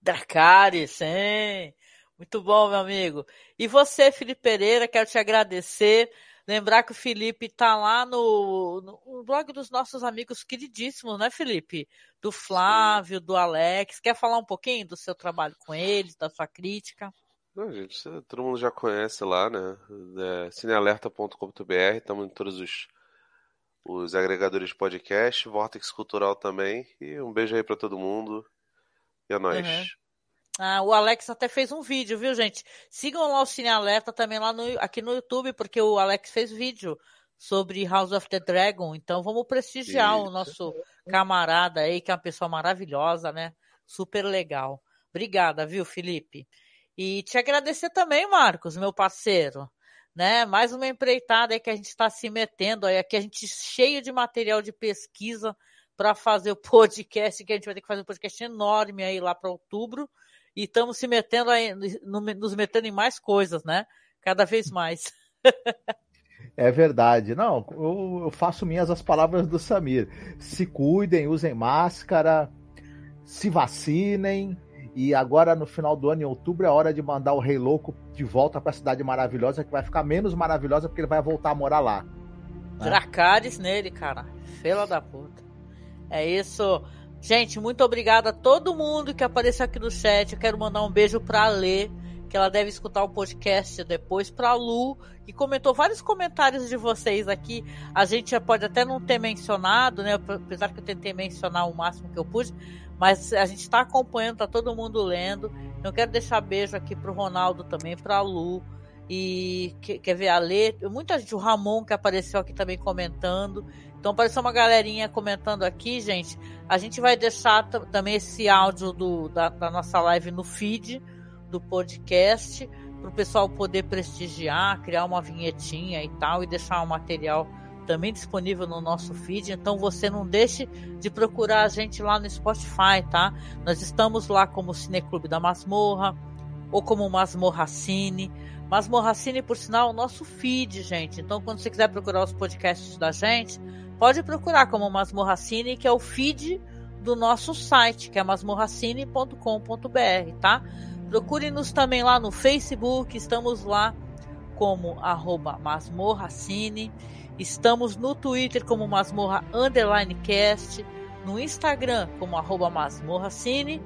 Dracarys, hein? Muito bom, meu amigo. E você, Felipe Pereira, quero te agradecer. Lembrar que o Felipe está lá no, no, blog dos nossos amigos queridíssimos, né, Felipe? Do Flávio, do Alex. Quer falar um pouquinho do seu trabalho com eles, da sua crítica? Não, gente, todo mundo já conhece lá, né? É, cinealerta.com.br, estamos em todos os, os agregadores de podcast, Vortex Cultural também. E um beijo aí para todo mundo. E é nóis. Uhum. Ah, o Alex até fez um vídeo, viu, gente? Sigam lá o Cine Alerta também lá no, aqui no YouTube, porque o Alex fez vídeo sobre House of the Dragon. Então vamos prestigiar Isso. o nosso camarada aí, que é uma pessoa maravilhosa, né? Super legal. Obrigada, viu, Felipe? E te agradecer também, Marcos, meu parceiro. Né? Mais uma empreitada aí que a gente está se metendo aí, aqui a gente cheio de material de pesquisa para fazer o <laughs> podcast, que a gente vai ter que fazer um podcast enorme aí lá para outubro e estamos se metendo aí, nos metendo em mais coisas, né? Cada vez mais. <laughs> É verdade. Não, eu, faço minhas as palavras do Samir. Se cuidem, usem máscara, se vacinem. E agora, no final do ano, em outubro, é hora de mandar o Rei Louco de volta para a Cidade Maravilhosa, que vai ficar menos maravilhosa porque ele vai voltar a morar lá. Né? Dracarys nele, cara. Fela da puta. É isso. Gente, muito obrigada a todo mundo que apareceu aqui no chat. Eu quero mandar um beijo pra Lê, que ela deve escutar o podcast depois, pra Lu, que comentou vários comentários de vocês aqui. A gente pode até não ter mencionado, né? Apesar que eu tentei mencionar o máximo que eu pude, mas a gente está acompanhando, tá todo mundo lendo. Eu quero deixar beijo aqui pro Ronaldo também, pra Lu. E quer ver a Lê, muita gente, o Ramon que apareceu aqui também comentando. Então apareceu uma galerinha comentando aqui, gente. A gente vai deixar também esse áudio do, da, da nossa live no feed do podcast para o pessoal poder prestigiar, criar uma vinhetinha e tal e deixar o material também disponível no nosso feed. Então você não deixe de procurar a gente lá no Spotify, tá? Nós estamos lá como Cineclube da Masmorra ou como Masmorra Cine. Masmorra Cine, por sinal, é o nosso feed, gente. Então quando você quiser procurar os podcasts da gente, pode procurar como Masmorra Cine, que é o feed do nosso site, que é masmorracine.com.br, tá? Procure-nos também lá no Facebook, estamos lá como arroba masmorracine, estamos no Twitter como masmorra no Instagram como arroba masmorracine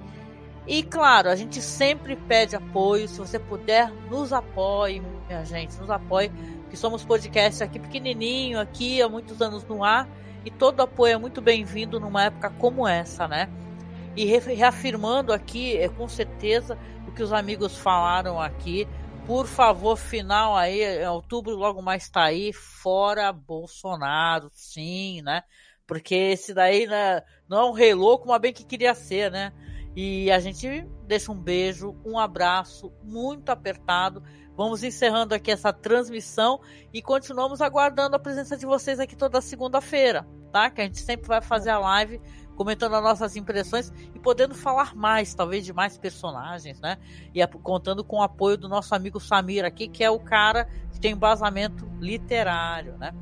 e claro, a gente sempre pede apoio, se você puder, nos apoie, minha gente, nos apoie que somos podcast aqui pequenininho, aqui há muitos anos no ar, e todo apoio é muito bem-vindo numa época como essa, né? E reafirmando aqui, é, com certeza, o que os amigos falaram aqui, por favor, final aí, em outubro logo mais está aí, fora Bolsonaro, sim, né? Porque esse daí né, não é um rei louco, mas bem que queria ser, né? E a gente deixa um beijo, um abraço muito apertado. Vamos encerrando aqui essa transmissão e continuamos aguardando a presença de vocês aqui toda segunda-feira, tá? Que a gente sempre vai fazer a live comentando as nossas impressões e podendo falar mais, talvez de mais personagens, né? E contando com o apoio do nosso amigo Samir aqui, que é o cara que tem embasamento literário, né?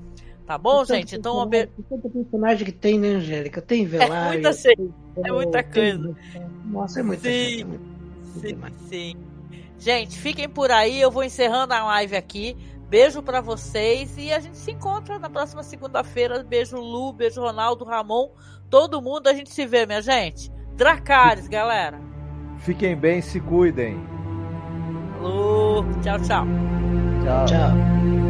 Tá bom, gente? Então, uma be... Quanto personagem que tem, né, Angélica? Tem Velário. É muita, tem... é muita coisa. Nossa, é muita sim, coisa. Sim, sim. Gente, fiquem por aí. Eu vou encerrando a live aqui. Beijo para vocês e a gente se encontra na próxima segunda-feira. Beijo Lu, beijo Ronaldo, Ramon, todo mundo. A gente se vê, minha gente. Dracares, galera. Fiquem bem, se cuidem. Lu, tchau, tchau. Tchau. tchau.